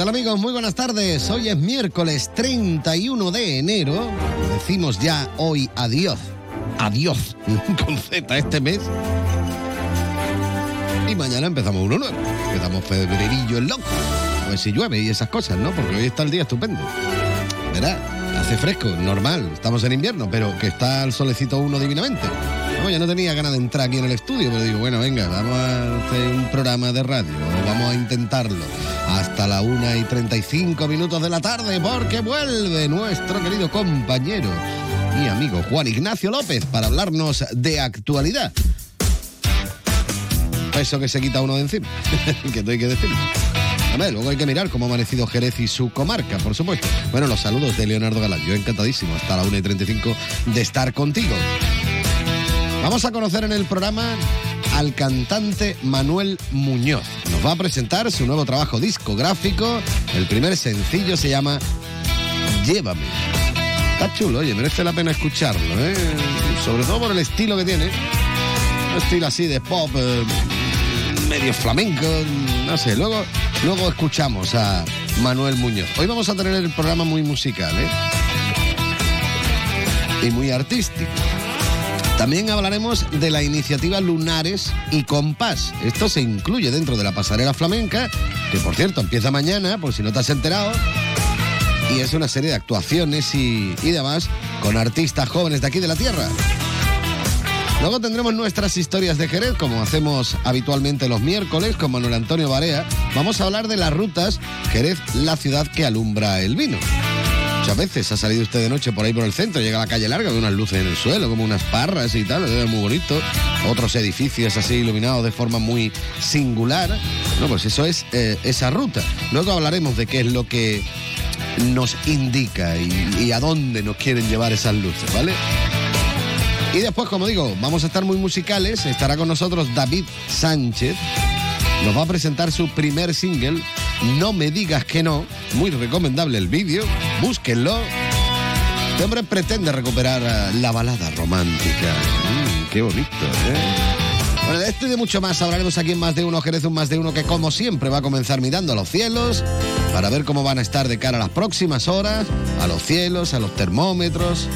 ¿Qué tal amigos? Muy buenas tardes. Hoy es miércoles 31 de enero. Decimos ya hoy adiós. Adiós con Z este mes. Y mañana empezamos uno nuevo. Empezamos febrerillo el loco. A ver si llueve y esas cosas, ¿no? Porque hoy está el día estupendo. Verá, hace fresco, normal. Estamos en invierno, pero que está el solecito uno divinamente. No, ya no tenía ganas de entrar aquí en el estudio, pero digo, bueno, venga, vamos a hacer un programa de radio, vamos a intentarlo hasta la 1 y 35 minutos de la tarde, porque vuelve nuestro querido compañero y amigo Juan Ignacio López para hablarnos de actualidad. Eso que se quita uno de encima, que no hay que decirlo. A luego hay que mirar cómo ha amanecido Jerez y su comarca, por supuesto. Bueno, los saludos de Leonardo Galán. Yo encantadísimo hasta la 1 y 35 de estar contigo. Vamos a conocer en el programa al cantante Manuel Muñoz. Nos va a presentar su nuevo trabajo discográfico. El primer sencillo se llama Llévame. Está chulo, oye, merece la pena escucharlo, ¿eh? Sobre todo por el estilo que tiene. Un estilo así de pop, eh, medio flamenco, no sé. Luego, luego escuchamos a Manuel Muñoz. Hoy vamos a tener el programa muy musical, ¿eh? Y muy artístico. También hablaremos de la iniciativa Lunares y Compás. Esto se incluye dentro de la pasarela flamenca, que por cierto empieza mañana, por si no te has enterado. Y es una serie de actuaciones y, y demás con artistas jóvenes de aquí de la tierra. Luego tendremos nuestras historias de Jerez, como hacemos habitualmente los miércoles con Manuel Antonio Barea. Vamos a hablar de las rutas Jerez, la ciudad que alumbra el vino. Muchas veces ha salido usted de noche por ahí por el centro, llega a la calle larga, ve unas luces en el suelo, como unas parras y tal, es muy bonito. Otros edificios así iluminados de forma muy singular. No, pues eso es eh, esa ruta. Luego hablaremos de qué es lo que nos indica y, y a dónde nos quieren llevar esas luces, ¿vale? Y después, como digo, vamos a estar muy musicales. Estará con nosotros David Sánchez. Nos va a presentar su primer single, No me digas que no. Muy recomendable el vídeo. Búsquenlo. Este hombre pretende recuperar eh, la balada romántica. Mm, qué bonito, ¿eh? Bueno, de esto y de mucho más hablaremos aquí en Más de Uno, Jerez un Más de Uno que como siempre va a comenzar mirando a los cielos para ver cómo van a estar de cara a las próximas horas, a los cielos, a los termómetros.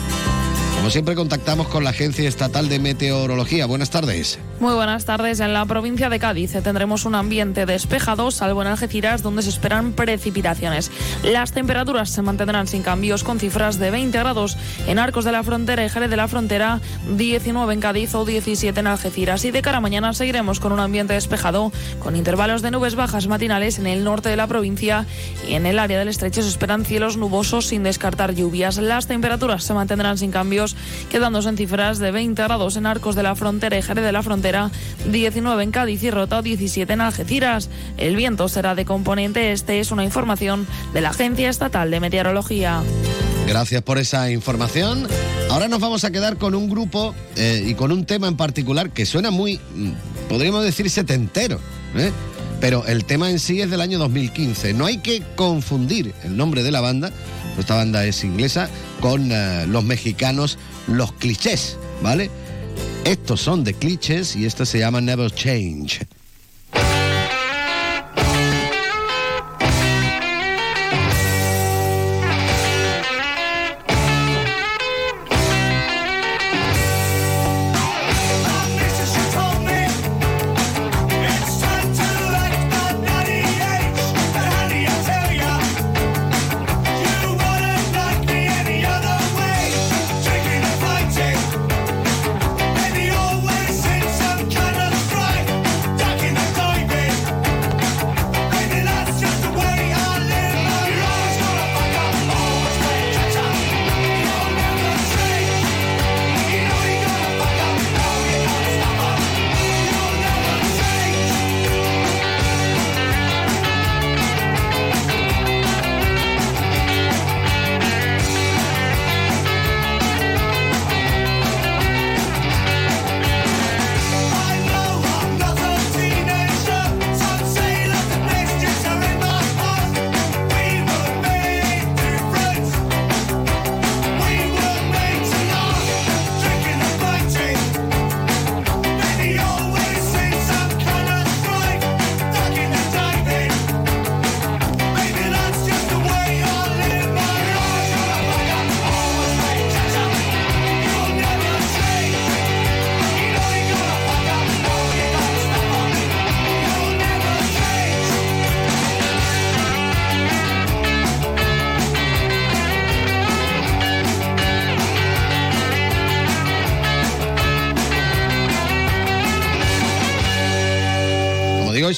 Como siempre contactamos con la Agencia Estatal de Meteorología. Buenas tardes. Muy buenas tardes. En la provincia de Cádiz tendremos un ambiente despejado, salvo en Algeciras, donde se esperan precipitaciones. Las temperaturas se mantendrán sin cambios, con cifras de 20 grados en Arcos de la Frontera y Jerez de la Frontera, 19 en Cádiz o 17 en Algeciras. Y de cara a mañana seguiremos con un ambiente despejado, con intervalos de nubes bajas matinales en el norte de la provincia y en el área del estrecho se esperan cielos nubosos sin descartar lluvias. Las temperaturas se mantendrán sin cambios, quedándose en cifras de 20 grados en Arcos de la Frontera y Jerez de la Frontera 19 en Cádiz y Rota, 17 en Algeciras. El viento será de componente este, es una información de la Agencia Estatal de Meteorología. Gracias por esa información. Ahora nos vamos a quedar con un grupo eh, y con un tema en particular que suena muy, mm, podríamos decir, setentero. ¿eh? Pero el tema en sí es del año 2015. No hay que confundir el nombre de la banda, esta banda es inglesa, con uh, los mexicanos Los Clichés, ¿vale? Estos son de clichés y esto se llama Never Change.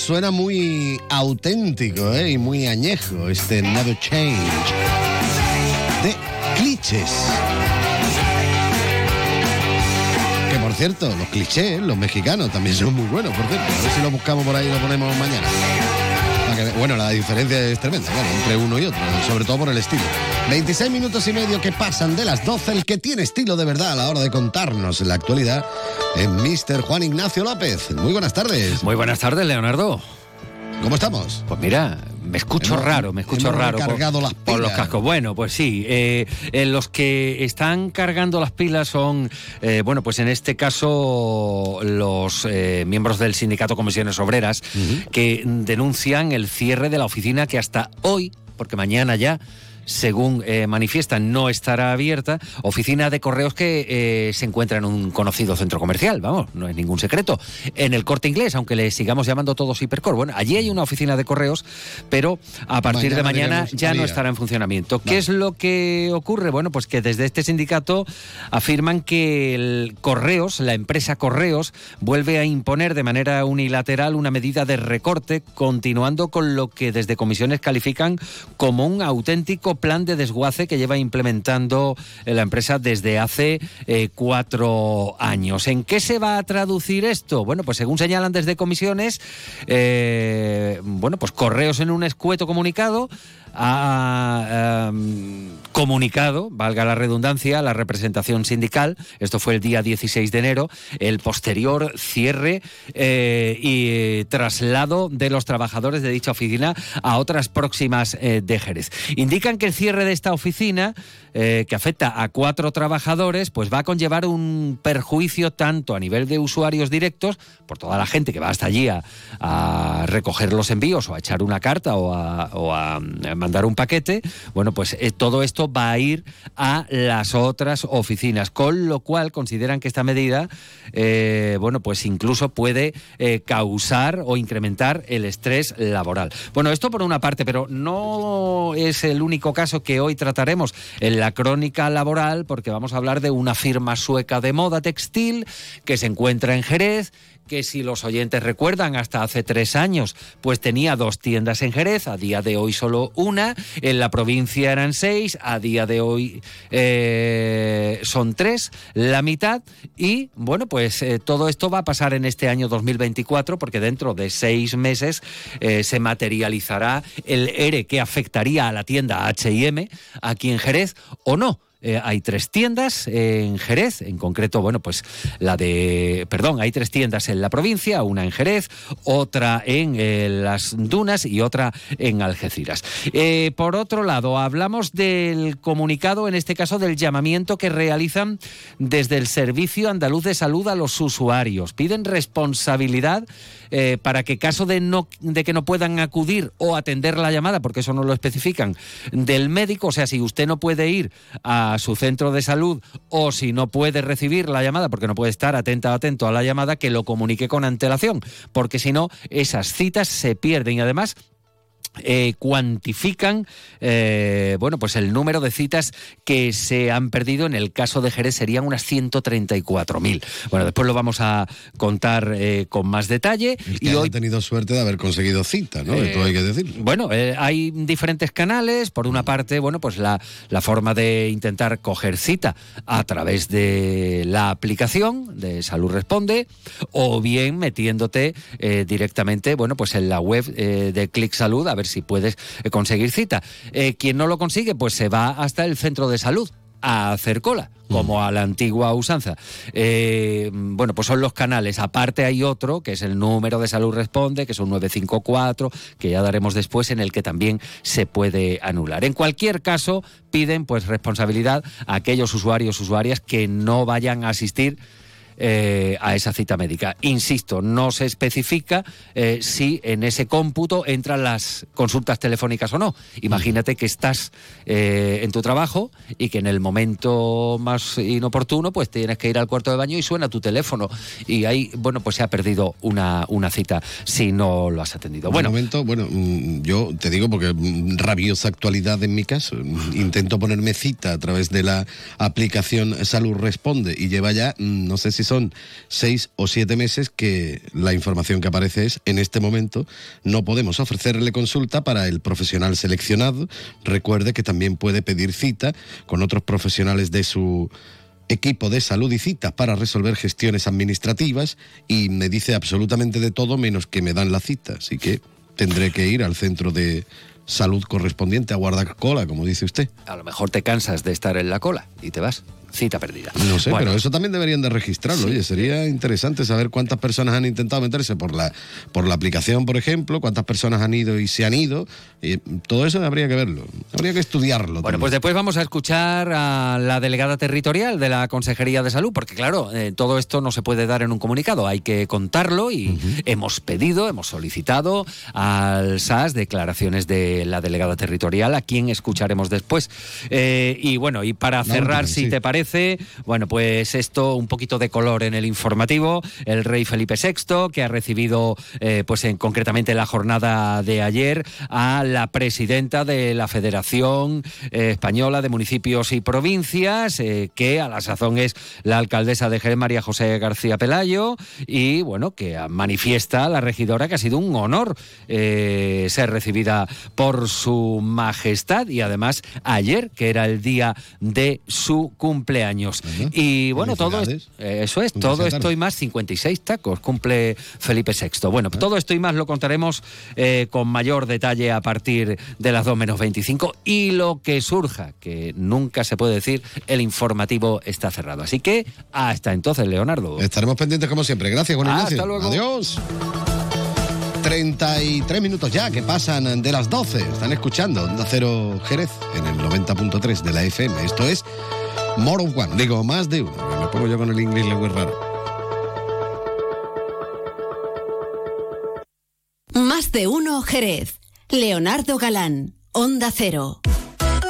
Suena muy auténtico ¿eh? y muy añejo este Never Change de clichés. Que por cierto, los clichés, los mexicanos, también son muy buenos, por cierto. A ver si lo buscamos por ahí y lo ponemos mañana. Bueno, la diferencia es tremenda, entre uno y otro, sobre todo por el estilo. 26 minutos y medio que pasan de las 12. El que tiene estilo de verdad a la hora de contarnos la actualidad es Mr. Juan Ignacio López. Muy buenas tardes. Muy buenas tardes, Leonardo. ¿Cómo estamos? Pues mira, me escucho raro, me escucho raro. Por, las por, los cascos. Bueno, pues sí. Eh, eh, los que están cargando las pilas son, eh, bueno, pues en este caso los miembros del sindicato Comisiones Obreras que denuncian el cierre de la oficina que hasta hoy, porque mañana ya según eh, manifiestan, no estará abierta. Oficina de correos que eh, se encuentra en un conocido centro comercial, vamos, no es ningún secreto. En el corte inglés, aunque le sigamos llamando todos hipercor. Bueno, allí hay una oficina de correos, pero a partir de mañana ya no estará en funcionamiento. ¿Qué es lo que ocurre? Bueno, pues que desde este sindicato afirman que el Correos, la empresa Correos, vuelve a imponer de manera unilateral una medida de recorte, continuando con lo que desde comisiones califican como un auténtico plan de desguace que lleva implementando eh, la empresa desde hace eh, cuatro años. ¿En qué se va a traducir esto? Bueno, pues según señalan desde comisiones, eh, bueno, pues correos en un escueto comunicado ha em, comunicado, valga la redundancia, la representación sindical, esto fue el día 16 de enero, el posterior cierre eh, y traslado de los trabajadores de dicha oficina a otras próximas eh, de Jerez. Indican que el cierre de esta oficina, eh, que afecta a cuatro trabajadores, pues va a conllevar un perjuicio tanto a nivel de usuarios directos, por toda la gente que va hasta allí a, recoger los envíos o a echar una carta o a, a mandar un paquete, bueno, pues eh, todo esto va a ir a las otras oficinas, con lo cual consideran que esta medida, eh, bueno, pues incluso puede eh, causar o incrementar el estrés laboral. Bueno, esto por una parte, pero no es el único caso que hoy trataremos en la crónica laboral, porque vamos a hablar de una firma sueca de moda textil que se encuentra en Jerez que si los oyentes recuerdan, hasta hace tres años, pues tenía dos tiendas en Jerez, a día de hoy solo una, en la provincia eran seis, a día de hoy eh, son tres, la mitad, y bueno, pues eh, todo esto va a pasar en este año 2024, porque dentro de seis meses eh, se materializará el ERE que afectaría a la tienda HM aquí en Jerez o no. Eh, hay tres tiendas en Jerez, en concreto, bueno, pues la de, perdón, hay tres tiendas en la provincia, una en Jerez, otra en eh, las Dunas y otra en Algeciras. Eh, por otro lado, hablamos del comunicado, en este caso del llamamiento que realizan desde el Servicio Andaluz de Salud a los usuarios. Piden responsabilidad para que caso de, que no puedan acudir o atender la llamada, porque eso no lo especifican, del médico, o sea, si usted no puede ir a su centro de salud o si no puede recibir la llamada porque no puede estar atenta atento a la llamada, que lo comunique con antelación, porque si no, esas citas se pierden y además eh, cuantifican eh, bueno pues el número de citas que se han perdido en el caso de Jerez serían unas 134.000 bueno después lo vamos a contar eh, con más detalle. Y hoy tenido suerte de haber conseguido cita no Esto hay que decir bueno hay diferentes canales. Por una parte bueno pues la, la forma de intentar coger cita a través de la aplicación de Salud Responde o bien metiéndote directamente bueno pues en la web de Click Salud a ver si puedes eh, conseguir cita. Eh, quien no lo consigue, pues se va hasta el centro de salud a hacer cola, como a la antigua usanza. Eh, bueno, pues son los canales. Aparte hay otro, que es el número de salud responde, que es un 954, que ya daremos después, en el que también se puede anular. En cualquier caso, piden pues responsabilidad a aquellos usuarios, usuarias que no vayan a asistir eh, a esa cita médica. Insisto, no se especifica eh, si en ese cómputo entran las consultas telefónicas o no. Imagínate que estás eh, en tu trabajo y que en el momento más inoportuno pues tienes que ir al cuarto de baño y suena tu teléfono y ahí, bueno, pues se ha perdido una, una cita si no lo has atendido. Bueno, momento, bueno, mm, yo te digo porque mm, rabiosa actualidad en mi caso. Mm, intento ponerme cita a través de la aplicación Salud Responde y lleva ya, no sé si son seis o siete meses que la información que aparece es, en este momento, no podemos ofrecerle consulta para el profesional seleccionado. Recuerde que también puede pedir cita con otros profesionales de su equipo de salud y citas para resolver gestiones administrativas y me dice absolutamente de todo menos que me dan la cita. Así que tendré que ir al centro de salud correspondiente a guardar cola, como dice usted. A lo mejor te cansas de estar en la cola y te vas cita perdida. No sé, Bueno, pero eso también deberían de registrarlo. Oye, sería interesante saber cuántas personas han intentado meterse por la, por la aplicación, por ejemplo, cuántas personas han ido y se han ido. Y todo eso habría que verlo, habría que estudiarlo. Bueno, pues después vamos a escuchar a la delegada territorial de la Consejería de Salud, porque claro, eh, todo esto no se puede dar en un comunicado, hay que contarlo y hemos pedido, hemos solicitado al SAS declaraciones de la delegada territorial, a quien escucharemos después. Eh, y bueno, y para La cerrar, última, si sí. te parece, bueno, pues esto, un poquito de color en el informativo, el rey Felipe VI, que ha recibido, eh, pues en, concretamente en la jornada de ayer, a la presidenta de la Federación eh, Española de Municipios y Provincias, eh, que a la sazón es la alcaldesa de Jerez, María José García Pelayo, y bueno, que manifiesta a la regidora que ha sido un honor ser recibida por su majestad y además ayer, que era el día de su cumpleaños. Ujú. Y bueno, todo es- eh, eso es, todo esto y más, 56 tacos, cumple Felipe VI. Bueno, todo esto y más lo contaremos eh, con mayor detalle a partir de las 2 menos 25 y lo que surja, que nunca se puede decir, el informativo está cerrado. Así que hasta entonces, Leonardo. Estaremos pendientes como siempre. Gracias, Juan Hasta Ignacio. luego. Adiós. 33 minutos ya que pasan de las 12. Están escuchando Onda Cero Jerez en el 90.3 de la FM. Esto es More of One. Digo, más de uno. Me pongo yo con el inglés muy raro. Más de uno Jerez. Leonardo Galán, Onda Cero.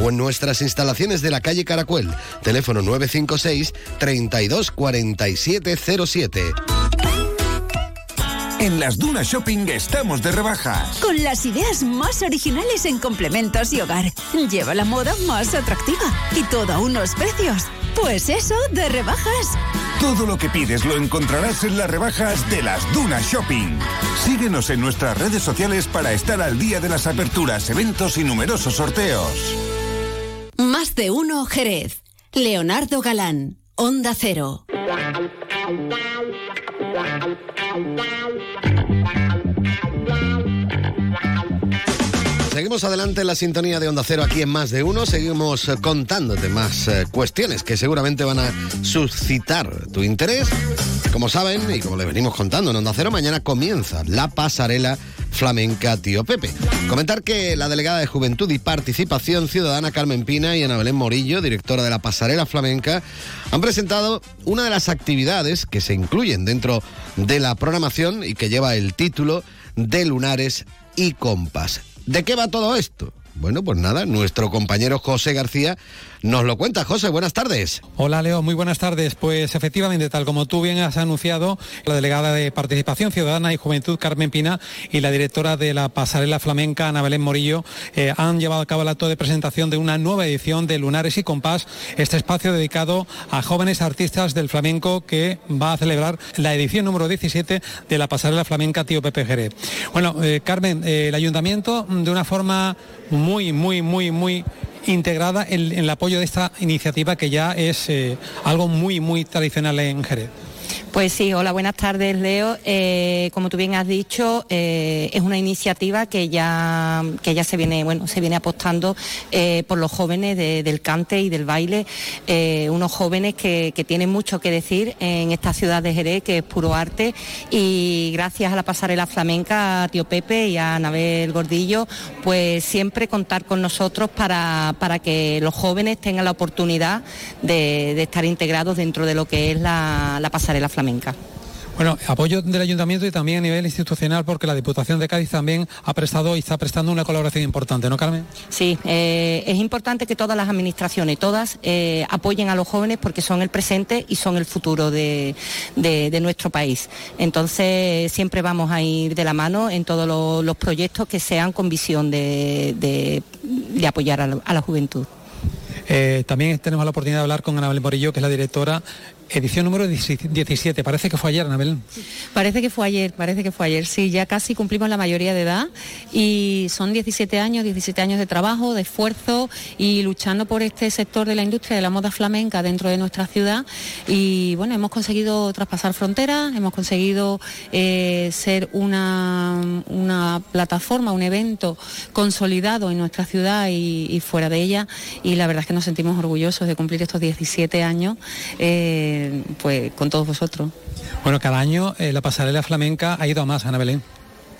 o en nuestras instalaciones de la calle Caracuel. Teléfono 956 32 47 07. En las Dunas Shopping estamos de rebajas. Con las ideas más originales en complementos y hogar. Lleva la moda más atractiva y todo a unos precios. Pues eso, de rebajas. Todo lo que pides lo encontrarás en las rebajas de las Dunas Shopping. Síguenos en nuestras redes sociales para estar al día de las aperturas, eventos y numerosos sorteos. Más de uno Jerez. Leonardo Galán, Onda Cero. Seguimos adelante en la sintonía de Onda Cero aquí en Más de Uno. Seguimos eh, contándote más eh, cuestiones que seguramente van a suscitar tu interés. Como saben, y como les venimos contando en Onda Cero, mañana comienza la pasarela flamenca Tío Pepe. Comentar que la delegada de Juventud y Participación Ciudadana Carmen Pina y Ana Belén Morillo, directora de la pasarela flamenca, han presentado una de las actividades que se incluyen dentro de la programación y que lleva el título de Lunares y Compás. ¿De qué va todo esto? Bueno, pues nada, nuestro compañero José García nos lo cuenta. José, buenas tardes. Hola Leo, muy buenas tardes. Pues efectivamente, tal como tú bien has anunciado, la delegada de Participación Ciudadana y Juventud Carmen Pina y la directora de la pasarela flamenca Ana Belén Morillo eh, han llevado a cabo el acto de presentación de una nueva edición de Lunares y Compás, este espacio dedicado a jóvenes artistas del flamenco que va a celebrar la edición número 17 de la pasarela flamenca Tío Pepe Jerez. Bueno, eh, Carmen, eh, el ayuntamiento de una forma muy, muy, muy, muy integrada en, el apoyo de esta iniciativa que ya es eh, algo muy, muy tradicional en Jerez. Pues sí, hola, buenas tardes, Leo. Eh, como tú bien has dicho, eh, es una iniciativa que ya, que ya se viene, bueno, se viene apostando eh, por los jóvenes del cante y del baile, unos jóvenes que, que, tienen mucho que decir en esta ciudad de Jerez, que es puro arte, y gracias a la pasarela flamenca, a Tío Pepe y a Anabel Gordillo, pues siempre contar con nosotros para, para que los jóvenes tengan la oportunidad de, de estar integrados dentro de lo que es la, la pasarela flamenca. Bueno, apoyo del ayuntamiento y también a nivel institucional porque la Diputación de Cádiz también ha prestado y está prestando una colaboración importante, ¿no, Carmen? Sí, eh, es importante que todas las administraciones, todas, eh, apoyen a los jóvenes porque son el presente y son el futuro de, nuestro país. Entonces, siempre vamos a ir de la mano en todos los, proyectos que sean con visión de, apoyar a la, juventud. Eh, también tenemos la oportunidad de hablar con Anabel Morillo, que es la directora edición número 17. Parece que fue ayer, Anabel. Parece que fue ayer, parece que fue ayer. Sí, ya casi cumplimos la mayoría de edad y son 17 años, 17 años de trabajo, de esfuerzo y luchando por este sector de la industria de la moda flamenca dentro de nuestra ciudad. Y bueno, hemos conseguido traspasar fronteras, hemos conseguido eh, ser una, una, plataforma, un evento consolidado en nuestra ciudad y, fuera de ella. Y la verdad es que nos sentimos orgullosos de cumplir estos 17 años. Eh, pues con todos vosotros. Bueno, cada año eh, la pasarela flamenca ha ido a más, Ana Belén.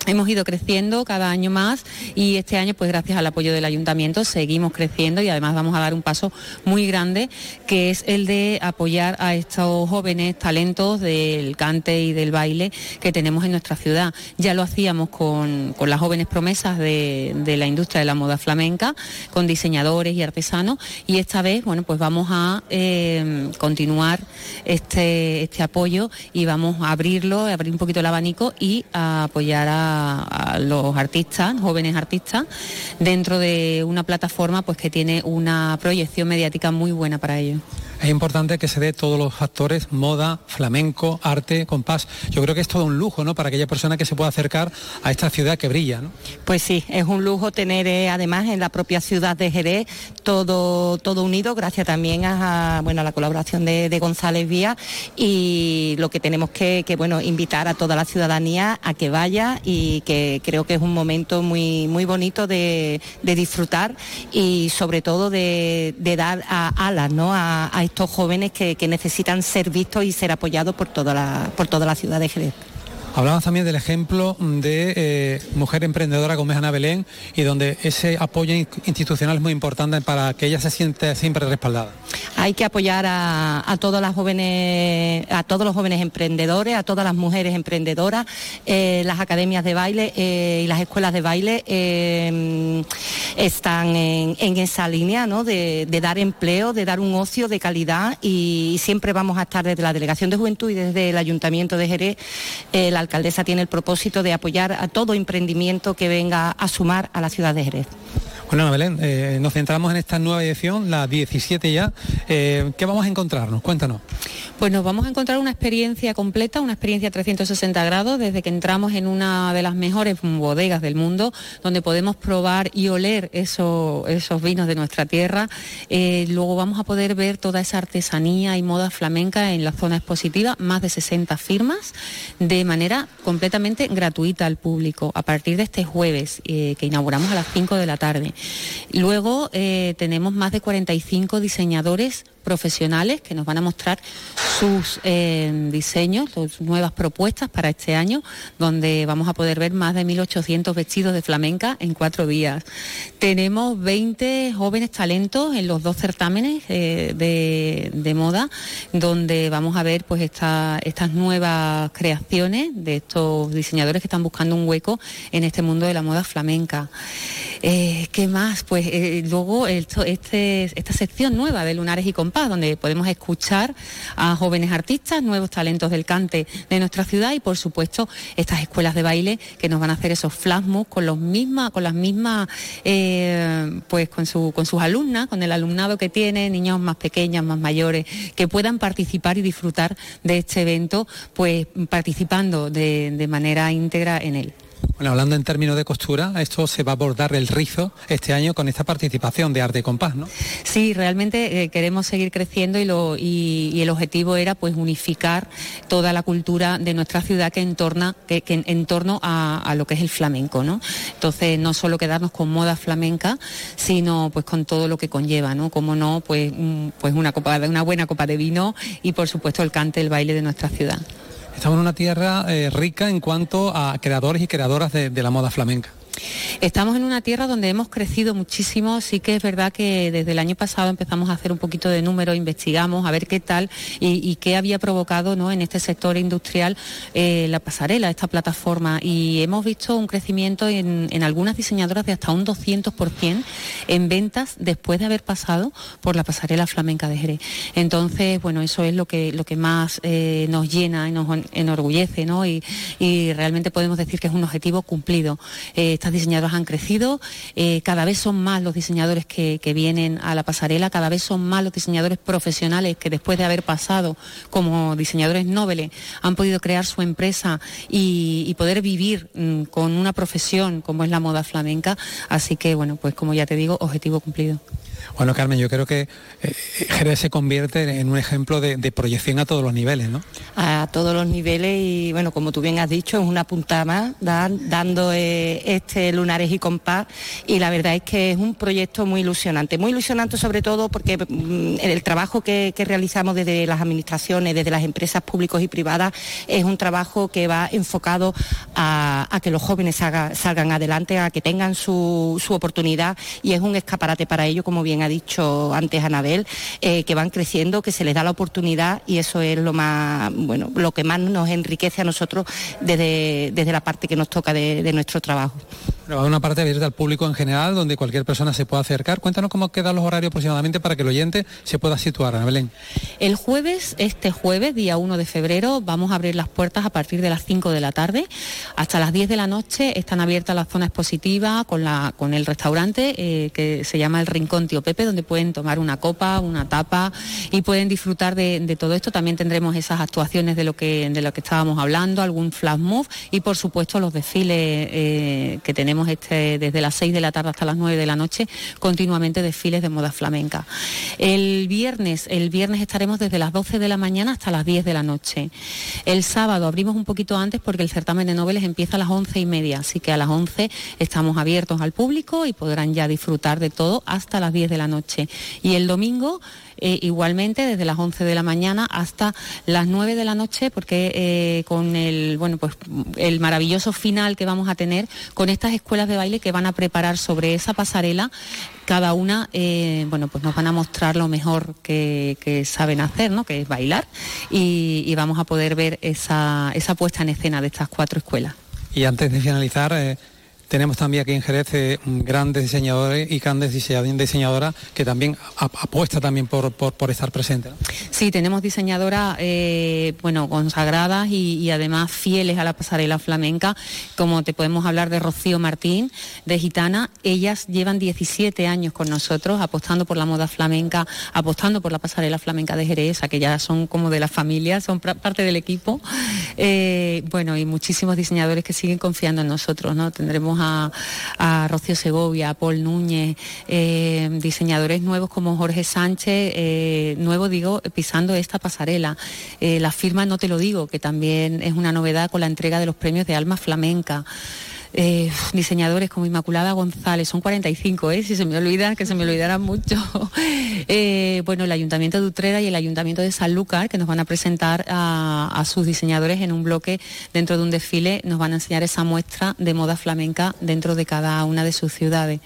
Hemos ido creciendo cada año más y este año, pues gracias al apoyo del ayuntamiento, seguimos creciendo y además vamos a dar un paso muy grande, que es el de apoyar a estos jóvenes talentos del cante y del baile que tenemos en nuestra ciudad. Ya lo hacíamos con, las jóvenes promesas de, la industria de la moda flamenca, con diseñadores y artesanos, y esta vez, bueno, pues vamos a eh, continuar este, este apoyo y vamos a abrirlo, a abrir un poquito el abanico y a apoyar a a, los artistas, jóvenes artistas, dentro de una plataforma pues que tiene una proyección mediática muy buena para ellos. Es importante que se dé todos los factores, moda, flamenco, arte, compás. Yo creo que es todo un lujo, ¿no? Para aquella persona que se pueda acercar a esta ciudad que brilla, ¿no? Pues sí, es un lujo tener eh, además en la propia ciudad de Jerez todo, todo unido, gracias también a, bueno, a la colaboración de, González Vía y lo que tenemos que, bueno, invitar a toda la ciudadanía a que vaya y que creo que es un momento muy, muy bonito de, disfrutar y sobre todo de, dar alas, ¿no? a estos jóvenes que, necesitan ser vistos y ser apoyados por toda la, por toda la ciudad de Jerez. Hablamos también del ejemplo de eh, mujer emprendedora como es Ana Belén y donde ese apoyo institucional es muy importante para que ella se siente siempre respaldada. Hay que apoyar a, todas las jóvenes, a todos los jóvenes emprendedores, a todas las mujeres emprendedoras, eh, las academias de baile eh, y las escuelas de baile están en, esa línea de, dar empleo, de dar un ocio de calidad y, siempre vamos a estar desde la Delegación de Juventud y desde el Ayuntamiento de Jerez alcaldesa tiene el propósito de apoyar a todo emprendimiento que venga a sumar a la ciudad de Jerez. Bueno, Belén, eh, nos centramos en esta nueva edición, la 17 ya. Eh, ¿Qué vamos a encontrarnos? Cuéntanos. Pues nos vamos a encontrar una experiencia completa, una experiencia 360 grados, desde que entramos en una de las mejores bodegas del mundo, donde podemos probar y oler esos vinos de nuestra tierra. Eh, luego vamos a poder ver toda esa artesanía y moda flamenca en la zona expositiva, más de 60 firmas, de manera completamente gratuita al público, a partir de este jueves, que inauguramos a las 5 de la tarde. Luego eh, tenemos más de 45 diseñadores profesionales que nos van a mostrar sus eh, diseños, sus nuevas propuestas para este año, donde vamos a poder ver más de 1.800 vestidos de flamenca en cuatro días. Tenemos 20 jóvenes talentos en los dos certámenes eh, de, moda, donde vamos a ver pues estas nuevas creaciones de estos diseñadores que están buscando un hueco en este mundo de la moda flamenca. Eh, ¿Qué más? Pues luego este, esta sección nueva de Lunares y Compás donde podemos escuchar a jóvenes artistas, nuevos talentos del cante de nuestra ciudad y por supuesto estas escuelas de baile que nos van a hacer esos flasmos con los con las mismas, eh, pues con, su, con sus alumnas, con el alumnado que tiene, niños más pequeños, más mayores, que puedan participar y disfrutar de este evento, pues participando de manera íntegra en él. Bueno, hablando en términos de costura, esto se va a abordar el rizo este año con esta participación de Arte Compás, ¿no? Sí, realmente eh, queremos seguir creciendo y, lo, y, el objetivo era pues unificar toda la cultura de nuestra ciudad que en, que, en torno a, lo que es el flamenco, ¿no? Entonces, no solo quedarnos con moda flamenca, sino pues con todo lo que conlleva, ¿no? Como no, pues, pues una, copa, una buena copa de vino y por supuesto el cante, el baile de nuestra ciudad. Estamos en una tierra eh, rica en cuanto a creadores y creadoras de la moda flamenca. Estamos en una tierra donde hemos crecido muchísimo, sí que es verdad que desde el año pasado empezamos a hacer un poquito de número, investigamos a ver qué tal y, qué había provocado ¿no? en este sector industrial eh, la pasarela, esta plataforma, y hemos visto un crecimiento en, algunas diseñadoras de hasta un 200% en ventas después de haber pasado por la pasarela flamenca de Jerez. Entonces, bueno, eso es lo que, lo que más eh, nos llena y nos enorgullece, ¿no? Y, realmente podemos decir que es un objetivo cumplido. Eh, diseñadores han crecido, eh, cada vez son más los diseñadores que, vienen a la pasarela, cada vez son más los diseñadores profesionales que después de haber pasado como diseñadores nobles han podido crear su empresa y, poder vivir mm, con una profesión como es la moda flamenca. Así que, bueno, pues como ya te digo, objetivo cumplido. Bueno, Carmen, yo creo que eh, Jerez se convierte en un ejemplo de, proyección a todos los niveles, ¿no? A todos los niveles y, bueno, como tú bien has dicho, es una punta más dando eh, este Lunares y Compás y la verdad es que es un proyecto muy ilusionante, muy ilusionante sobre todo porque mm, el trabajo que, realizamos desde las administraciones, desde las empresas públicas y privadas, es un trabajo que va enfocado a, que los jóvenes salgan adelante, a que tengan su, oportunidad y es un escaparate para ello, como bien ha dicho antes Anabel, eh, que van creciendo, que se les da la oportunidad y eso es lo más, bueno, lo que más nos enriquece a nosotros desde, desde la parte que nos toca de nuestro trabajo. Pero una parte abierta al público en general, donde cualquier persona se pueda acercar. Cuéntanos cómo quedan los horarios aproximadamente para que el oyente se pueda situar, Ana Belén. El jueves, este jueves, día 1 de febrero, vamos a abrir las puertas a partir de las 5 de la tarde. Hasta las 10 de la noche están abiertas las zonas expositivas con, la, con el restaurante eh, que se llama el Rincón Tío Pepe, donde pueden tomar una copa, una tapa y pueden disfrutar de, todo esto. También tendremos esas actuaciones de lo que, de lo que estábamos hablando, algún flash move y por supuesto los desfiles eh, que tenemos este, desde las 6 de la tarde hasta las 9 de la noche, continuamente desfiles de moda flamenca. El viernes, el viernes estaremos desde las 12 de la mañana hasta las 10 de la noche. El sábado abrimos un poquito antes porque el certamen de noveles empieza a las 11 y media, así que a las 11 estamos abiertos al público y podrán ya disfrutar de todo hasta las 10 de la noche. Y el domingo eh, igualmente desde las 11 de la mañana hasta las 9 de la noche, porque eh, con el, bueno, pues, el maravilloso final que vamos a tener con estas escuelas de baile que van a preparar sobre esa pasarela cada una eh, bueno, pues nos van a mostrar lo mejor que, saben hacer, ¿no? que es bailar, y, vamos a poder ver esa, esa, puesta en escena de estas cuatro escuelas. Y antes de finalizar, tenemos también aquí en Jerez eh, grandes diseñadores y grandes diseñadoras que también apuesta también por, estar presentes. Sí, tenemos diseñadoras eh, bueno, consagradas y, además fieles a la pasarela flamenca, como te podemos hablar de Rocío Martín, de Gitana. Ellas llevan 17 años con nosotros apostando por la moda flamenca, apostando por la pasarela flamenca de Jerez, que ya son como de la familia, son parte del equipo. Eh, bueno, y muchísimos diseñadores que siguen confiando en nosotros, ¿no? Tendremos a, Rocío Segovia, a Paul Núñez, eh, diseñadores nuevos como Jorge Sánchez, eh, nuevo digo, pisando esta pasarela. Eh, la firma No Te Lo Digo, que también es una novedad con la entrega de los premios de Alma Flamenca. Eh, diseñadores como Inmaculada González, son 45, ¿eh? si se me olvidan, que se me olvidarán mucho. Eh, bueno, el Ayuntamiento de Utrera y el Ayuntamiento de Sanlúcar, que nos van a presentar a, sus diseñadores en un bloque dentro de un desfile, nos van a enseñar esa muestra de moda flamenca dentro de cada una de sus ciudades.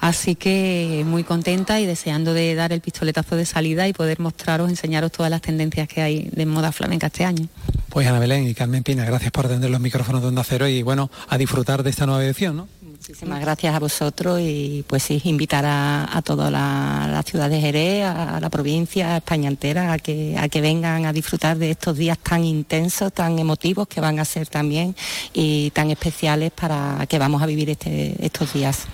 Así que muy contenta y deseando de dar el pistoletazo de salida y poder mostraros, enseñaros todas las tendencias que hay de moda flamenca este año. Pues Ana Belén y Carmen Pina, gracias por atender los micrófonos de Onda Cero y bueno, a disfrutar de esta nueva edición, ¿no? Muchísimas gracias a vosotros y pues sí, invitar a, toda la, ciudad de Jerez, a, la provincia, a España entera, a que, a que vengan a disfrutar de estos días tan intensos, tan emotivos que van a ser también y tan especiales para que vamos a vivir este, estos días.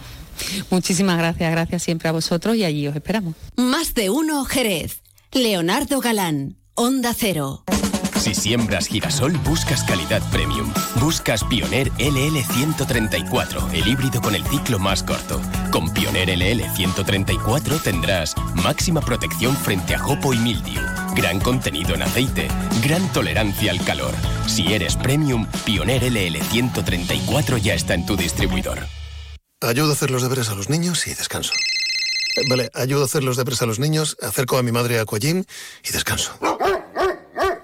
Muchísimas gracias, gracias siempre a vosotros y allí os esperamos. Más de uno Jerez. Leonardo Galán, Onda Cero. Si siembras girasol, buscas calidad premium. Buscas Pioneer LL 134, el híbrido con el ciclo más corto. Con Pioneer LL 134 tendrás máxima protección frente a jopo y mildiu, gran contenido en aceite, gran tolerancia al calor. Si eres premium, Pioneer LL 134 ya está en tu distribuidor. Ayudo a hacer los deberes a los niños y descanso. Vale, ayudo a hacer los deberes a los niños, acerco a mi madre a y descanso.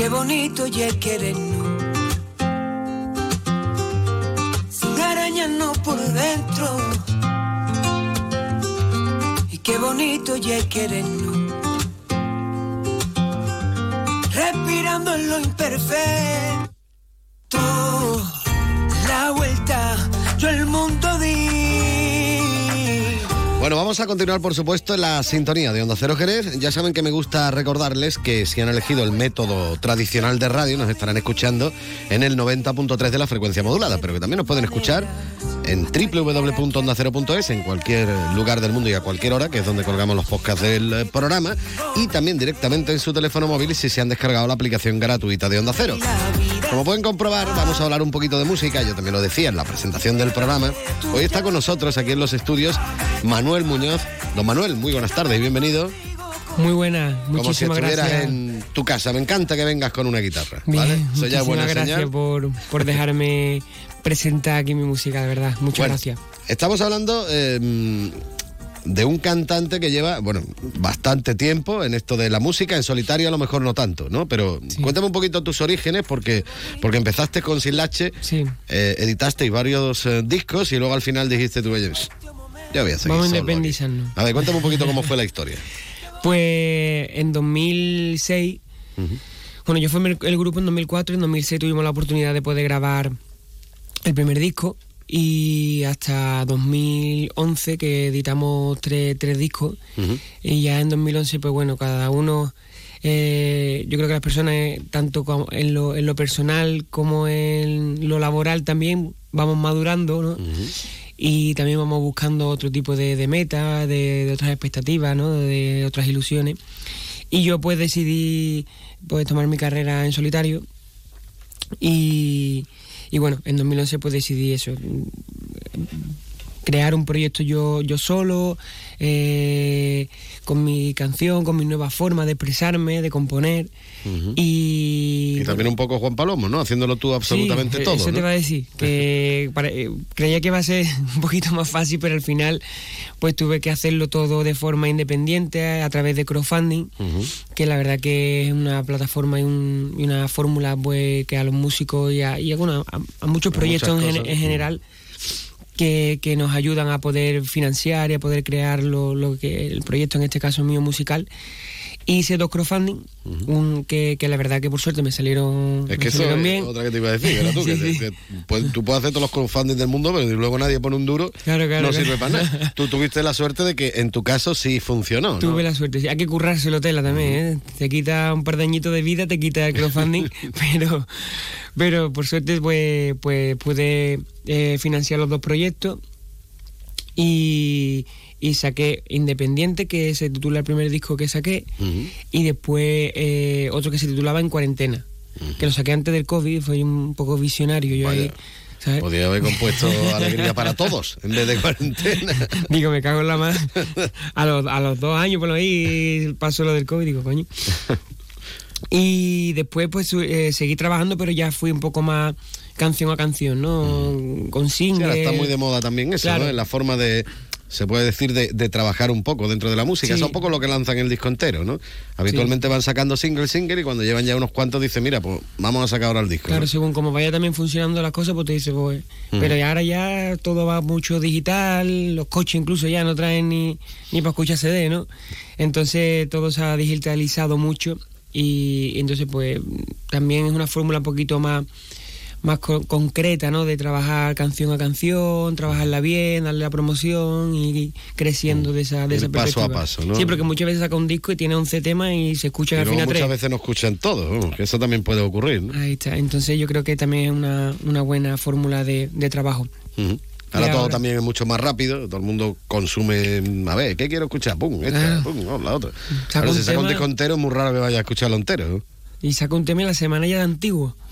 Qué bonito ya querernos. Sin arañarnos por dentro. Y qué bonito ya querernos. Respirando en lo imperfecto. Bueno, vamos a continuar, por supuesto, en la sintonía de Onda Cero Jerez. Ya saben que me gusta recordarles que si han elegido el método tradicional de radio, nos estarán escuchando en el 90.3 de la frecuencia modulada, pero que también nos pueden escuchar en www.ondacero.es en cualquier lugar del mundo y a cualquier hora, que es donde colgamos los podcasts del eh, programa, y también directamente en su teléfono móvil si se han descargado la aplicación gratuita de Onda Cero. Como pueden comprobar, vamos a hablar un poquito de música, yo también lo decía en la presentación del programa. Hoy está con nosotros aquí en los estudios Manuel Muñoz. Don Manuel, muy buenas tardes y bienvenido. Muy buena, Como si muchísimas estuvieras gracias. en tu casa. Me encanta que vengas con una guitarra. Bien, ¿vale? Eso ya es muchísimas buena gracias señal. por, por dejarme presentar aquí mi música, de verdad. Muchas Bueno, gracias. Estamos hablando eh, de un cantante que lleva, bueno, bastante tiempo en esto de la música, en solitario a lo mejor no tanto, ¿no? Pero cuéntame un poquito tus orígenes, porque, porque empezaste con Silache, eh, editasteis varios eh, discos y luego al final dijiste tú, oye, ya voy a seguir Vamos solo aquí". independizando. A ver, cuéntame un poquito cómo fue la historia. Pues en 2006, bueno, yo formé el, el grupo en 2004 y en 2006 tuvimos la oportunidad de poder grabar el primer disco y hasta 2011 que editamos tres, tres discos y ya en 2011 pues bueno, cada uno... eh, yo creo que las personas, tanto como en lo, en lo personal como en lo laboral también, vamos madurando, ¿no? y también vamos buscando otro tipo de, de metas, de, de otras expectativas, ¿no? de otras ilusiones. Y yo pues decidí pues tomar mi carrera en solitario y, y bueno, en 2011 pues decidí eso, crear un proyecto yo, yo solo, eh, con mi canción, con mi nueva forma de expresarme, de componer. Y, Y también un poco Juan Palomo, ¿no? Haciéndolo tú absolutamente Sí, todo. Eso ¿no? te iba a decir, que para- eh, creía que iba a ser un poquito más fácil, pero al final pues tuve que hacerlo todo de forma independiente a través de crowdfunding, que la verdad que es una plataforma y, un- y una fórmula pues que a los músicos y a, y a, bueno, a- a muchos A proyectos en, en general que, que nos ayudan a poder financiar y a poder crear lo, lo que el proyecto en este caso mío musical hice dos crowdfunding un, que, que la verdad que por suerte me salieron, Es me que eso es otra que te iba a decir, era tú, que, Sí, que tú puedes hacer todos los crowdfunding del mundo, pero si luego nadie pone un duro, Claro, claro, no claro. sirve para nada. Tú tuviste la suerte de que en tu caso sí funcionó, ¿no? Tuve la suerte. sí. Hay que currárselo tela también, ¿eh? Te quita un par de añitos de vida, te quita el crowdfunding, pero, pero por suerte pues, pues pude eh, financiar los dos proyectos y, y saqué Independiente, que se titula el primer disco que saqué, y después eh, otro que se titulaba En Cuarentena, que lo saqué antes del COVID, fue un poco visionario yo ahí. ¿sabes? Podría haber compuesto Alegría para Todos en vez de cuarentena. Digo, me cago en la mano. A los, a los dos años, por lo ahí, pasó lo del COVID, digo, coño. Y después, pues, eh, seguí trabajando, pero ya fui un poco más canción a canción, ¿no? Con Sí, singles. ahora está muy de moda también eso, Claro. ¿no? En la forma de, se puede decir, de, de trabajar un poco dentro de la música. Sí. Es un poco lo que lanzan el disco entero, ¿no? Habitualmente van sacando single, single y cuando llevan ya unos cuantos dicen, mira, pues vamos a sacar ahora el disco. Claro, ¿no? según como vaya también funcionando las cosas, pues te dice, pues. Ujú. Pero ya ahora ya todo va mucho digital, los coches incluso ya no traen ni, ni para escuchar CD, ¿no? Entonces todo se ha digitalizado mucho y, y entonces, pues también es una fórmula un poquito más más co- concreta, ¿no? De trabajar canción a canción, trabajarla bien, darle la promoción y creciendo de esa, de esa paso a perspectiva. paso, ¿no? Sí, porque muchas veces saca un disco y tiene 11 temas y se escuchan Y al final muchas tres. veces no escuchan todo, vamos, que eso también puede ocurrir, ¿no? Ahí está. Entonces yo creo que también es una, una buena fórmula de, de trabajo. Ahora todo también es mucho más rápido, todo el mundo consume, a ver, ¿qué quiero escuchar? Pum, esta, Ah. pum, no, la otra. Ahora si saca un disco entero es muy raro que vaya a escucharlo entero. Y saca un tema y la semana ya de antiguo.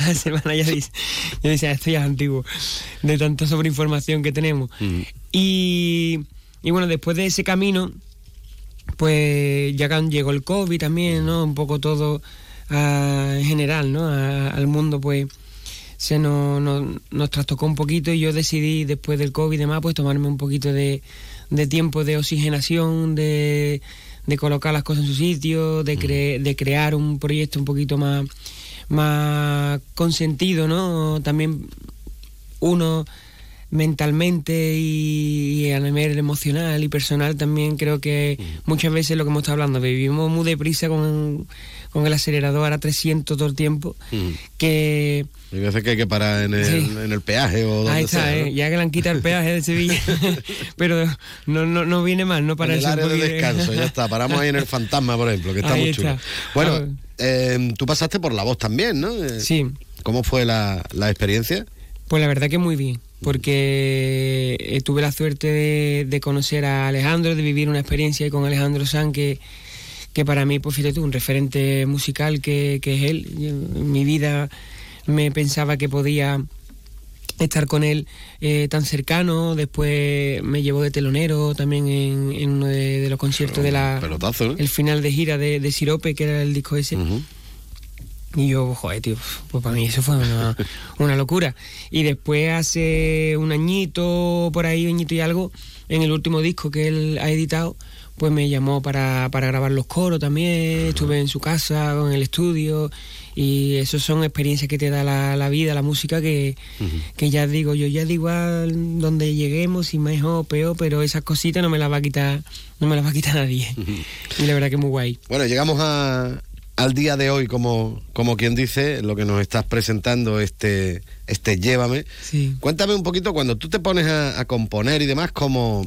La semana ya dice, ya dice, "Ah, esto ya es antiguo, de tanta sobreinformación que tenemos. Y, y bueno, después de ese camino, pues ya llegó el COVID también, ¿no? Un poco todo en general, ¿no? A- al mundo, pues se nos, nos, nos trastocó un poquito y yo decidí después del COVID y demás, pues tomarme un poquito de, de tiempo de oxigenación, de, de colocar las cosas en su sitio, de, cre- de crear un proyecto un poquito más, más consentido, ¿no? También uno mentalmente y, y a nivel emocional y personal también creo que muchas veces lo que hemos estado hablando, vivimos muy deprisa con, con el acelerador a 300 todo el tiempo, Ujú. que Hay veces que hay que parar en el, Sí. en el peaje o donde ahí está, sea, ¿no? ¿eh? ya que le han quitado el peaje de Sevilla, pero no, no, no viene mal, no para en el área de descanso, ya está. Paramos ahí en el fantasma, por ejemplo, que está Ahí muy está. chulo. Bueno, eh, tú pasaste por la voz también, ¿no? Eh, Sí. ¿Cómo fue la, la experiencia? Pues la verdad que muy bien, porque eh, tuve la suerte de, de conocer a Alejandro, de vivir una experiencia ahí con Alejandro San, que, que para mí, pues fíjate tú, un referente musical que, que es él. Yo, en mi vida me pensaba que podía estar con él eh, tan cercano, después me llevó de telonero también en, en uno de, de los conciertos de la... Pelotazo, ¿eh? El final de gira de, de Sirope, que era el disco ese. Y yo, joder, tío, pues para mí eso fue una, una locura. Y después hace un añito, por ahí, un añito y algo, en el último disco que él ha editado, pues me llamó para, para grabar los coros también, estuve en su casa, en el estudio, y eso son experiencias que te da la, la vida, la música, que, que ya digo, yo ya da igual donde lleguemos, si mejor o peor, pero esas cositas no me las va a quitar, no me las va a quitar nadie. Y la verdad que es muy guay. Bueno, llegamos a, al día de hoy, como, como quien dice, lo que nos estás presentando, este, este Llévame. Sí. Cuéntame un poquito, cuando tú te pones a, a componer y demás, ¿cómo,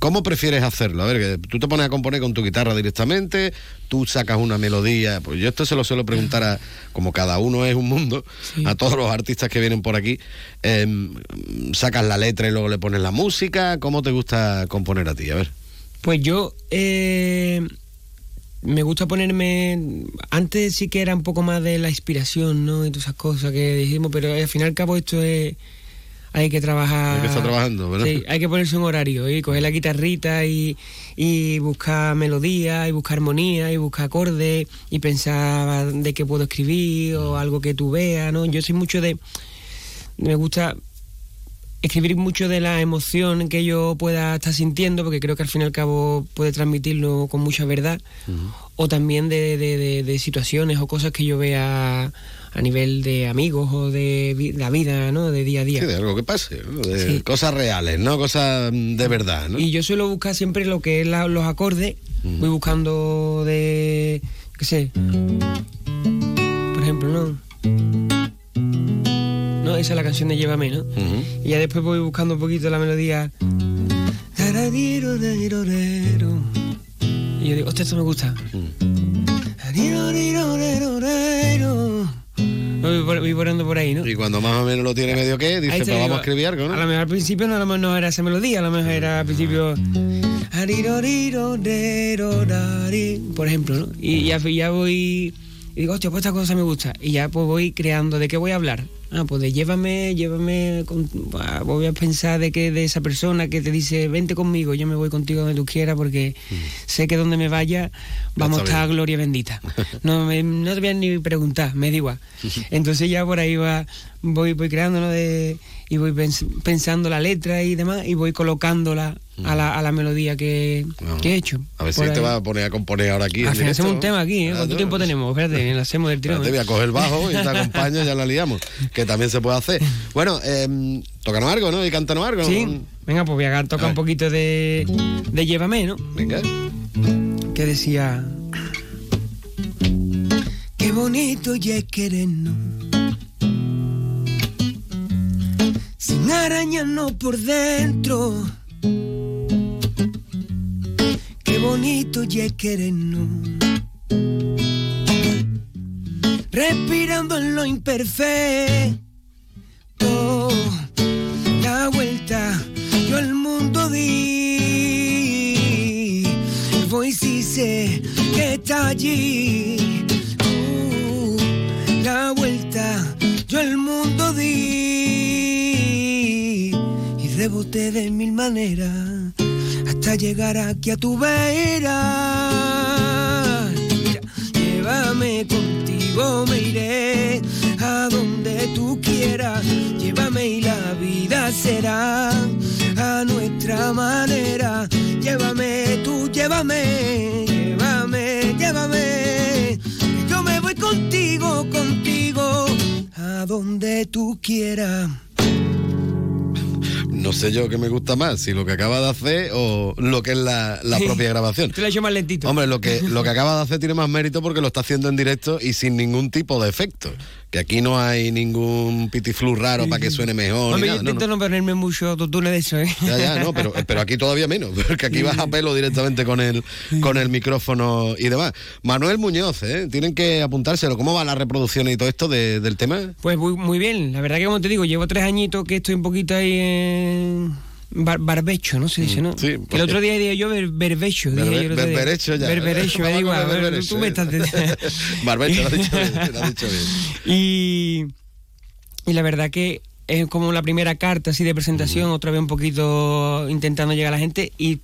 ¿cómo prefieres hacerlo? A ver, que tú te pones a componer con tu guitarra directamente, tú sacas una melodía, pues yo esto se lo suelo preguntar a, como cada uno es un mundo, a todos los artistas que vienen por aquí, em, sacas la letra y luego le pones la música, ¿cómo te gusta componer a ti? A ver. Pues yo eh, me gusta ponerme. Antes sí que era un poco más de la inspiración, ¿no? Y todas esas cosas que dijimos, pero al fin y al cabo esto es. Hay que trabajar. Hay que estar trabajando, ¿verdad? Sí, hay que ponerse un horario y coger la guitarrita y, y buscar melodía y buscar armonía y buscar acordes y pensar de qué puedo escribir o algo que tú veas, ¿no? Yo soy mucho de. Me gusta escribir mucho de la emoción que yo pueda estar sintiendo, porque creo que al fin y al cabo puede transmitirlo con mucha verdad, o también de, de- de- de situaciones o cosas que yo vea a nivel de amigos o de la vida, ¿no? De día a día. Sí, de algo que pase, ¿no? de Sí. cosas reales, ¿no? Cosas mm, de verdad, ¿no? Y yo suelo buscar siempre lo que es la- los acordes, voy buscando de, qué sé, por ejemplo, ¿no? No, esa es la canción de Llévame, ¿no? Y ya después voy buscando un poquito la melodía. Y yo digo, hostia, esto me gusta. Voy, por- voy poniendo por ahí, ¿no? Y cuando más o menos lo tiene medio que, dice, pues te vamos digo, a escribir algo, ¿no? A lo mejor al principio no, a lo mejor no era esa melodía, a lo mejor era al principio. Por ejemplo, ¿no? Y ya, ya voy. Y digo, hostia, pues esta cosa me gusta. Y ya pues voy creando. ¿De qué voy a hablar? Ah, pues de llévame, llévame. con- ah, voy a pensar de que de esa persona que te dice, vente conmigo, yo me voy contigo donde tú quieras porque sé que donde me vaya vamos a estar gloria bendita. No, me- no te voy a ni preguntar, me da igual. Entonces ya por ahí va, voy, voy creando, ¿no? De, y voy pens- pensando la letra y demás y voy colocándola a, la, a la melodía que, que he hecho. A ver si te vas a poner a componer ahora aquí. Al final hacemos un tema aquí, ¿eh? ¿Cuánto no, tiempo no sé. tenemos? Espérate, lo hacemos del tirón. Espérate, ¿eh? voy a coger el bajo y te acompaño, ya la liamos. Que también se puede hacer. Bueno, eh, tócanos algo, ¿no? Y cántanos algo. Sí, venga, pues voy a tocar un poquito de, de Llévame, ¿no? Venga. Que decía... Qué bonito ya es querernos. Sin arañarnos por dentro. Qué bonito ya querernos. Respirando en lo imperfecto. La vuelta yo al mundo di. Voy si sé que está allí. La vuelta yo al mundo di. Reboté de mil maneras hasta llegar aquí a tu vera. Llévame contigo, me iré a donde tú quieras. Llévame y la vida será a nuestra manera. Llévame, tú llévame, llévame, llévame. Yo me voy contigo, contigo, a donde tú quieras. No sé yo qué me gusta más, si lo que acaba de hacer o lo que es la, la propia grabación. Te lo hecho más lentito. Hombre, lo que, lo que acaba de hacer tiene más mérito porque lo está haciendo en directo y sin ningún tipo de efecto. Que aquí no hay ningún pitiflu raro para que suene mejor. Hombre, yo nada, no, intento no. no, ponerme mucho autotune de eso, ¿eh? Ya, ya, no, pero, pero aquí todavía menos, porque aquí vas a pelo directamente con el, con el micrófono y demás. Manuel Muñoz, ¿eh? Tienen que apuntárselo. ¿Cómo va la reproducción y todo esto de- del tema? Pues muy, muy bien, la verdad que como te digo, llevo tres añitos que estoy un poquito ahí bar- barbecho, ¿no se dice, ¿no? Que el otro día dije yo ber- berbecho. dije Berbe- yo berberecho ya. Berberecho, me da igual, berberecho, tú me estás... Barbecho, lo has dicho bien, lo has dicho bien. y, y la verdad que es como la primera carta así de presentación, otra vez un poquito intentando llegar a la gente y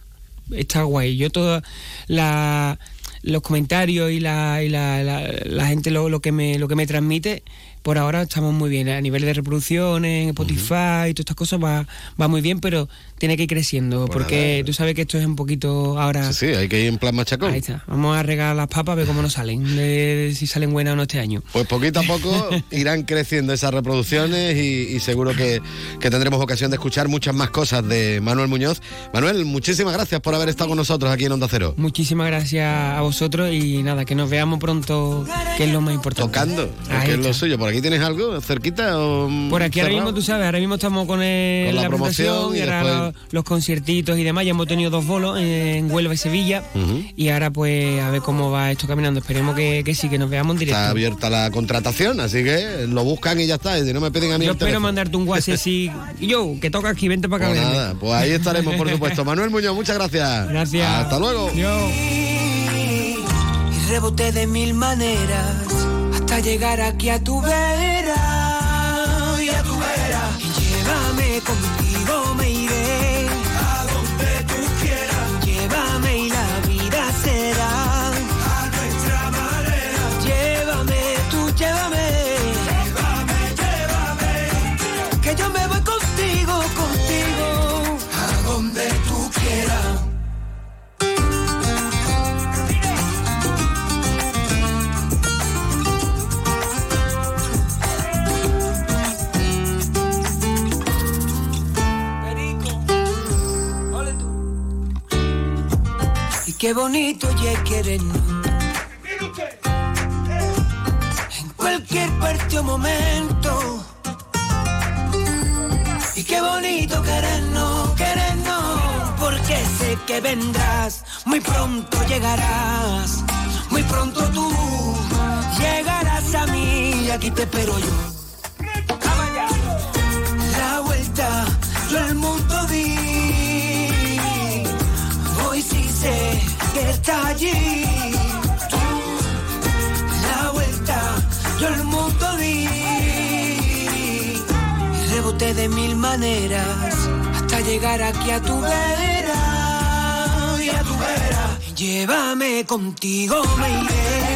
está guay. Yo toda la los comentarios y la, y la, la- la gente lo, lo que me lo que me transmite por ahora estamos muy bien. A nivel de reproducciones en Spotify y todas estas cosas va, va muy bien pero tiene que ir creciendo Pues porque nada. tú sabes que esto es un poquito ahora Sí, sí, hay que ir en plan machacón. ahí está vamos a regar las papas a ver cómo nos salen de- si salen buenas o no este año Pues poquito a poco irán creciendo esas reproducciones y, y seguro que, que tendremos ocasión de escuchar muchas más cosas de Manuel Muñoz. Manuel, muchísimas gracias por haber estado con nosotros aquí en Onda Cero. Muchísimas gracias a vosotros y nada, que nos veamos pronto, que es lo más importante. Tocando, que es lo suyo. ¿Por aquí tienes algo cerquita? O, Por aquí ahora mismo, tú sabes, ahora mismo estamos con, el- Con la la, promoción y y, ahora los, los conciertitos y demás. Ya hemos tenido dos bolos en Huelva y Sevilla y ahora pues a ver cómo va esto caminando. Esperemos que, que sí, que nos veamos en directo. Está abierta la contratación, así que lo buscan y ya está. Y si no me piden a mí Yo el espero teléfono. mandarte un WhatsApp así. Yo, que toca aquí, vente para acá. Pues nada, pues ahí estaremos, por supuesto. Manuel Muñoz, muchas gracias. Gracias. Hasta luego. Y reboté de mil maneras hasta llegar aquí a tu vera. Y a tu vera. Y llévame contigo, me qué bonito ya querernos. En cualquier parte o momento. Y qué bonito querernos, querernos. Porque sé que vendrás, muy pronto llegarás. Muy pronto tú llegarás a mí aquí te espero yo. La vuelta, yo al mundo di. Hoy sí sé que está allí. Tú, la vuelta, yo al mundo di. Y reboté de mil maneras hasta llegar aquí a tu vera. Y a tu vera. Llévame contigo, me iré.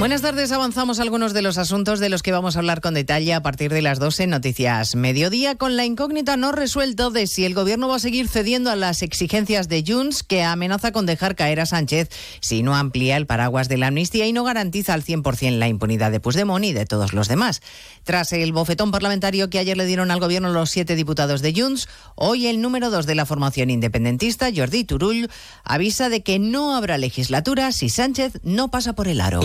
Buenas tardes, avanzamos algunos de los asuntos de los que vamos a hablar con detalle a partir de las 12 en Noticias Mediodía, con la incógnita no resuelta de si el gobierno va a seguir cediendo a las exigencias de Junts, que amenaza con dejar caer a Sánchez si no amplía el paraguas de la amnistía y no garantiza al 100% la impunidad de Puigdemont y de todos los demás. Tras el bofetón parlamentario que ayer le dieron al gobierno los siete diputados de Junts, hoy el número dos de la formación independentista, Jordi Turull, avisa de que no habrá legislatura si Sánchez no pasa por el aro.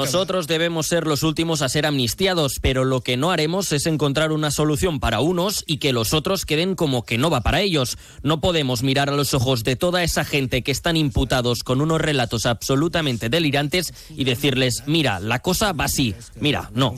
Nosotros debemos ser los últimos a ser amnistiados, pero lo que no haremos es encontrar una solución para unos y que los otros queden como que no va para ellos. No podemos mirar a los ojos de toda esa gente que están imputados con unos relatos absolutamente delirantes y decirles, mira, la cosa va así. Mira, no.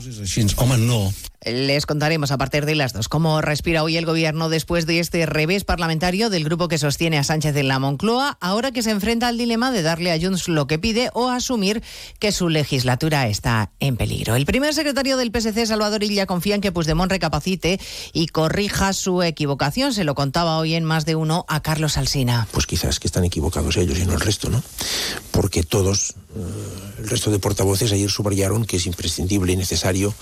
Les contaremos a partir de las dos cómo respira hoy el gobierno después de este revés parlamentario del grupo que sostiene a Sánchez en la Moncloa, ahora que se enfrenta al dilema de darle a Junts lo que pide o asumir que su legislatura está en peligro. El primer secretario del PSC, Salvador Illa, confía en que Puigdemont recapacite y corrija su equivocación. Se lo contaba hoy en más de uno a Carlos Alsina. Pues quizás que están equivocados ellos y no el resto, ¿no? Porque todos, el resto de portavoces ayer subrayaron que es imprescindible y necesario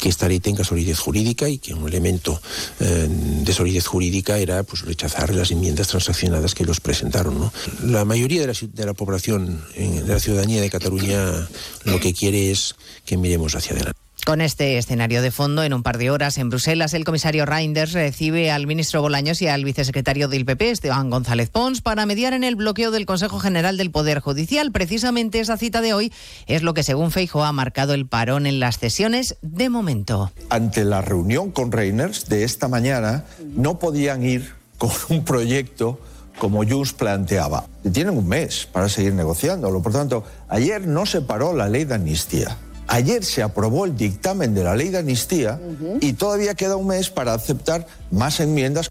que esta ley tenga solidez jurídica y que un elemento eh, de solidez jurídica era pues, rechazar las enmiendas transaccionadas que los presentaron. La mayoría de la población, de la ciudadanía de Cataluña, lo que quiere es que miremos hacia adelante. Con este escenario de fondo, en un par de horas en Bruselas, el comisario Reinders recibe al ministro Bolaños y al vicesecretario del PP, Esteban González Pons, para mediar en el bloqueo del Consejo General del Poder Judicial. Precisamente esa cita de hoy es lo que, según Feijo, ha marcado el parón en las sesiones de momento. Ante la reunión con Reinders de esta mañana, no podían ir con un proyecto como Junts planteaba. Tienen un mes para seguir negociándolo. Por tanto, ayer no se paró la ley de amnistía. Ayer se aprobó el dictamen de la ley de amnistía y todavía queda un mes para aceptar más enmiendas.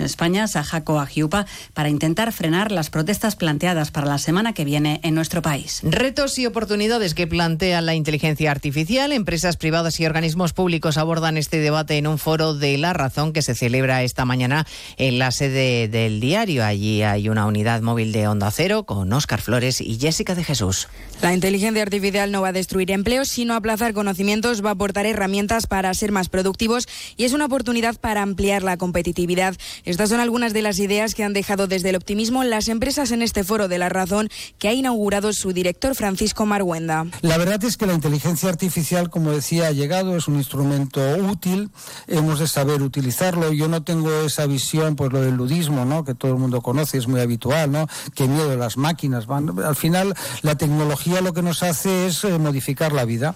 España, Sajaco Agiupa, para intentar frenar las protestas planteadas para la semana que viene en nuestro país. Retos y oportunidades que plantea la inteligencia artificial. Empresas privadas y organismos públicos abordan este debate en un foro de La Razón que se celebra esta mañana en la sede del diario. Allí hay una unidad móvil de Onda Cero con Óscar Flores y Jessica de Jesús. La inteligencia artificial no va a destruir empleos, sino aplazar conocimientos, va a aportar herramientas para ser más productivos y es una oportunidad para ampliar la competitividad. Estas son algunas de las ideas que han dejado desde el optimismo las empresas en este foro de la razón que ha inaugurado su director Francisco Marguenda. La verdad es que la inteligencia artificial, como decía, ha llegado, es un instrumento útil, hemos de saber utilizarlo. Yo no tengo esa visión, pues lo del ludismo, ¿no? que todo el mundo conoce, es muy habitual, ¿no? que miedo las máquinas. Van. Al final, la tecnología lo que nos hace es eh, modificar la vida.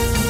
Thank you.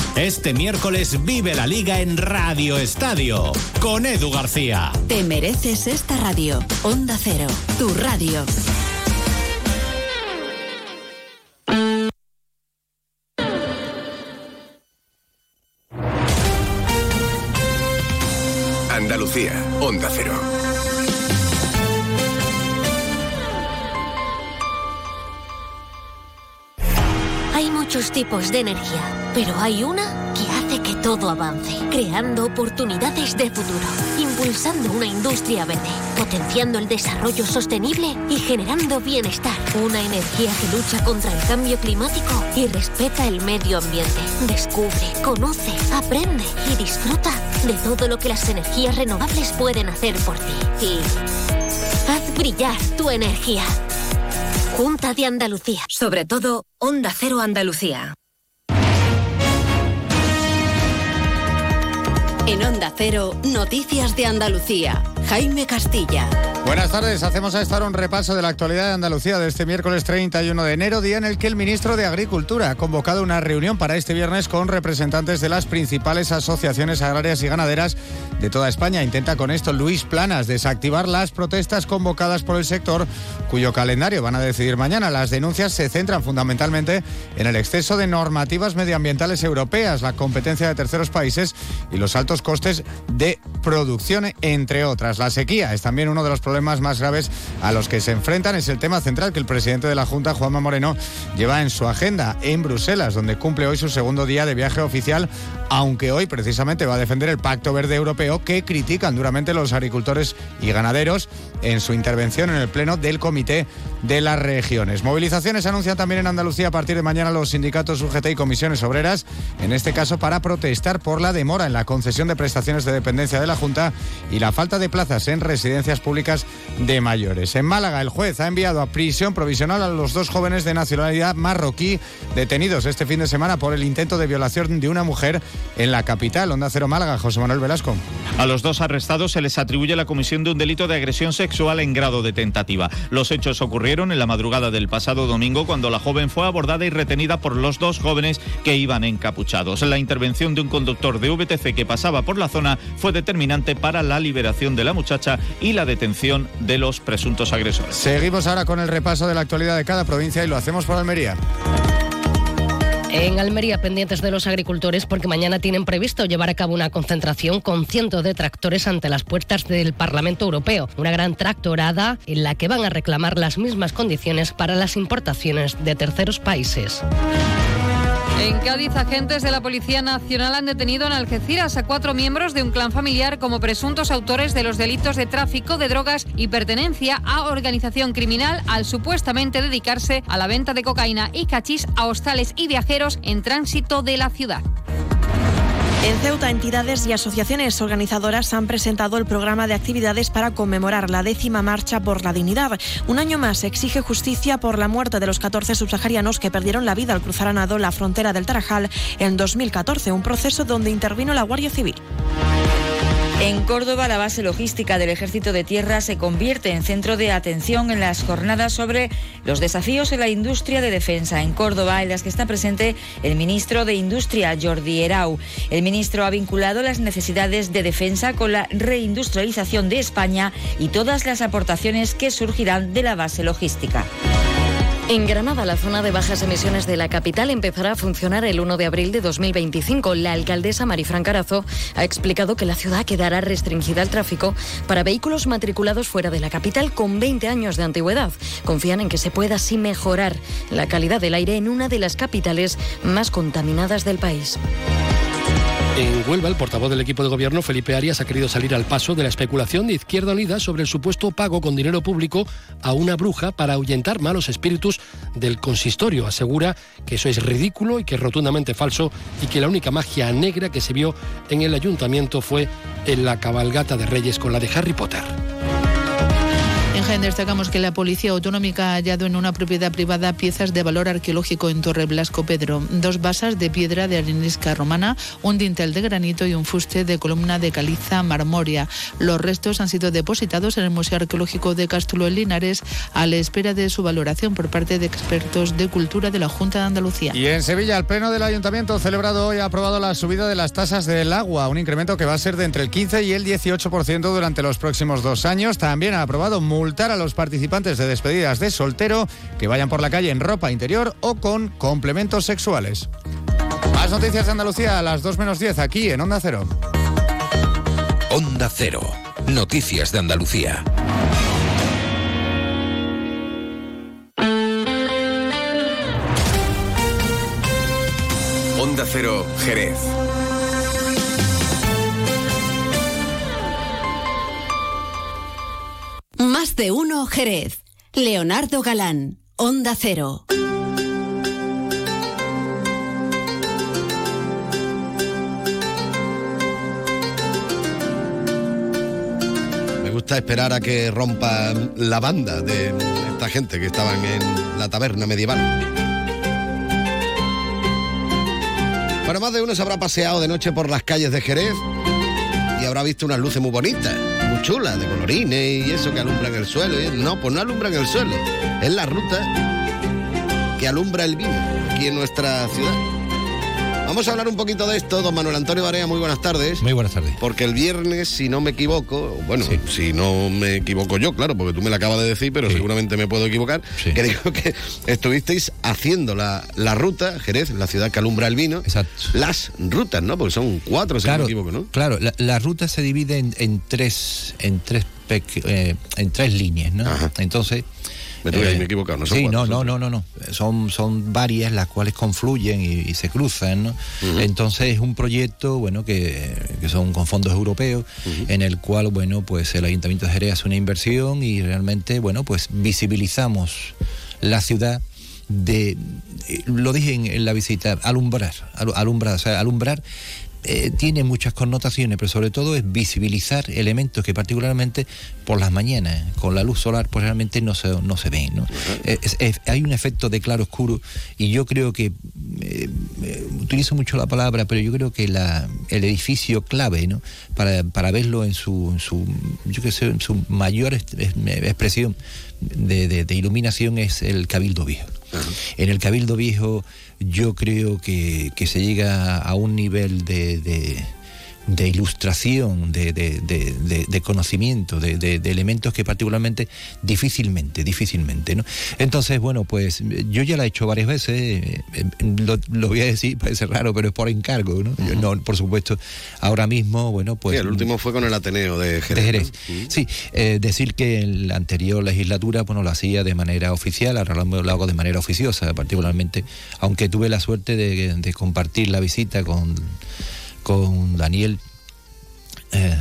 Este miércoles vive la liga en Radio Estadio con Edu García. Te mereces esta radio. Onda Cero, tu radio. Tipos de energía, pero hay una que hace que todo avance, creando oportunidades de futuro, impulsando una industria verde, potenciando el desarrollo sostenible y generando bienestar. Una energía que lucha contra el cambio climático y respeta el medio ambiente. Descubre, conoce, aprende y disfruta de todo lo que las energías renovables pueden hacer por ti. Y haz brillar tu energía. Junta de Andalucía. Sobre todo, Onda Cero Andalucía. En Onda Cero, Noticias de Andalucía. Jaime Castilla. Buenas tardes, hacemos a estar un repaso de la actualidad de Andalucía de este miércoles 31 de enero, día en el que el ministro de Agricultura ha convocado una reunión para este viernes con representantes de las principales asociaciones agrarias y ganaderas de toda España. Intenta con esto Luis Planas desactivar las protestas convocadas por el sector, cuyo calendario van a decidir mañana. Las denuncias se centran fundamentalmente en el exceso de normativas medioambientales europeas, la competencia de terceros países y los altos costes de producción, entre otras. La sequía es también uno de los problemas más graves a los que se enfrentan. Es el tema central que el presidente de la Junta, Juanma Moreno, lleva en su agenda en Bruselas, donde cumple hoy su segundo día de viaje oficial, aunque hoy precisamente va a defender el Pacto Verde Europeo que critican duramente los agricultores y ganaderos en su intervención en el Pleno del Comité de las Regiones. Movilizaciones anuncian también en Andalucía a partir de mañana los sindicatos UGT y comisiones obreras, en este caso para protestar por la demora en la concesión de prestaciones de dependencia de la Junta y la falta de plazas en residencias públicas de mayores. En Málaga, el juez ha enviado a prisión provisional a los dos jóvenes de nacionalidad marroquí detenidos este fin de semana por el intento de violación de una mujer en la capital. Onda Cero Málaga, José Manuel Velasco. A los dos arrestados se les atribuye la comisión de un delito de agresión sexual en grado de tentativa. Los hechos ocurrieron en la madrugada del pasado domingo cuando la joven fue abordada y retenida por los dos jóvenes que iban encapuchados. La intervención de un conductor de VTC que pasaba por la zona fue determinante para la liberación de la muchacha y la detención de los presuntos agresores. Seguimos ahora con el repaso de la actualidad de cada provincia y lo hacemos por Almería. En Almería, pendientes de los agricultores, porque mañana tienen previsto llevar a cabo una concentración con cientos de tractores ante las puertas del Parlamento Europeo. Una gran tractorada en la que van a reclamar las mismas condiciones para las importaciones de terceros países. En Cádiz, agentes de la Policía Nacional han detenido en Algeciras a cuatro miembros de un clan familiar como presuntos autores de los delitos de tráfico de drogas y pertenencia a organización criminal al supuestamente dedicarse a la venta de cocaína y cachís a hostales y viajeros en tránsito de la ciudad. En Ceuta, entidades y asociaciones organizadoras han presentado el programa de actividades para conmemorar la décima marcha por la dignidad. Un año más exige justicia por la muerte de los 14 subsaharianos que perdieron la vida al cruzar a nado la frontera del Tarajal en 2014, un proceso donde intervino la Guardia Civil. En Córdoba, la base logística del Ejército de Tierra se convierte en centro de atención en las jornadas sobre los desafíos en la industria de defensa en Córdoba, en las que está presente el ministro de Industria, Jordi Erau. El ministro ha vinculado las necesidades de defensa con la reindustrialización de España y todas las aportaciones que surgirán de la base logística. En Granada, la zona de bajas emisiones de la capital empezará a funcionar el 1 de abril de 2025. La alcaldesa Marifran Carazo ha explicado que la ciudad quedará restringida al tráfico para vehículos matriculados fuera de la capital con 20 años de antigüedad. Confían en que se pueda así mejorar la calidad del aire en una de las capitales más contaminadas del país. En Huelva, el portavoz del equipo de gobierno, Felipe Arias, ha querido salir al paso de la especulación de Izquierda Unida sobre el supuesto pago con dinero público a una bruja para ahuyentar malos espíritus del consistorio. Asegura que eso es ridículo y que es rotundamente falso y que la única magia negra que se vio en el ayuntamiento fue en la cabalgata de Reyes con la de Harry Potter. Destacamos que la Policía Autonómica ha hallado en una propiedad privada piezas de valor arqueológico en Torre Blasco Pedro, dos basas de piedra de arenisca romana, un dintel de granito y un fuste de columna de caliza marmoria. Los restos han sido depositados en el Museo Arqueológico de Castulo en Linares a la espera de su valoración por parte de expertos de cultura de la Junta de Andalucía. Y en Sevilla, el Pleno del Ayuntamiento celebrado hoy ha aprobado la subida de las tasas del agua, un incremento que va a ser de entre el 15 y el 18% durante los próximos dos años. También ha aprobado a los participantes de despedidas de soltero que vayan por la calle en ropa interior o con complementos sexuales. Más noticias de Andalucía a las 2 menos 10 aquí en Onda Cero. Onda Cero. Noticias de Andalucía. Onda Cero, Jerez. Más de uno Jerez. Leonardo Galán, Onda Cero. Me gusta esperar a que rompa la banda de esta gente que estaban en la taberna medieval. Bueno, más de uno se habrá paseado de noche por las calles de Jerez y habrá visto unas luces muy bonitas, chulas, de colorines y eso que alumbran el suelo. No, pues no alumbran el suelo, es la ruta que alumbra el vino aquí en nuestra ciudad. Vamos a hablar un poquito de esto, don Manuel Antonio Barea, muy buenas tardes. Muy buenas tardes. Porque el viernes, si no me equivoco, bueno, si no me equivoco yo, claro, porque tú me lo acabas de decir, pero seguramente me puedo equivocar, que digo que estuvisteis haciendo la, la ruta, Jerez, la ciudad que alumbra el vino. Exacto. Las rutas, ¿no? Porque son cuatro, si no me equivoco, ¿no? Claro, la, la ruta se divide en, en tres, en tres, eh, en tres líneas, ¿no? Entonces. Me tuve eh, me he equivocado, no son Sí, cuatro, no, son no, no, no, no. Son, son varias las cuales confluyen y, y se cruzan, ¿no? Entonces es un proyecto, bueno, que, que son con fondos europeos, en el cual, bueno, pues el Ayuntamiento de Jerez hace una inversión y realmente, bueno, pues visibilizamos la ciudad de, eh, lo dije en, la visita, alumbrar, alu- alumbrar, o sea, alumbrar eh, tiene muchas connotaciones, pero sobre todo es visibilizar elementos que particularmente por las mañanas, con la luz solar, pues realmente no se, no se ven. ¿no? Eh, es- es- hay un efecto de claro oscuro y yo creo que, eh, utilizo mucho la palabra, pero yo creo que la, el edificio clave ¿no? para, para verlo en su, en su, yo qué sé, en su mayor expresión de, de- de iluminación es el Cabildo Viejo. En el Cabildo Viejo yo creo que, que se llega a un nivel de, de- de ilustración, de, de- de- conocimiento, de, elementos que particularmente difícilmente, difícilmente, ¿no? Entonces, bueno, pues yo ya la he hecho varias veces, eh, eh, lo, lo voy a decir, parece raro, pero es por encargo, ¿no? Yo no, por supuesto, ahora mismo, bueno, pues... Sí, el último fue con el Ateneo de Jerez. De Jerez. Sí, eh, decir que en la anterior legislatura, bueno, lo hacía de manera oficial, ahora lo lo hago de manera oficiosa, particularmente, aunque tuve la suerte de compartir la visita con, con Daniel. eh,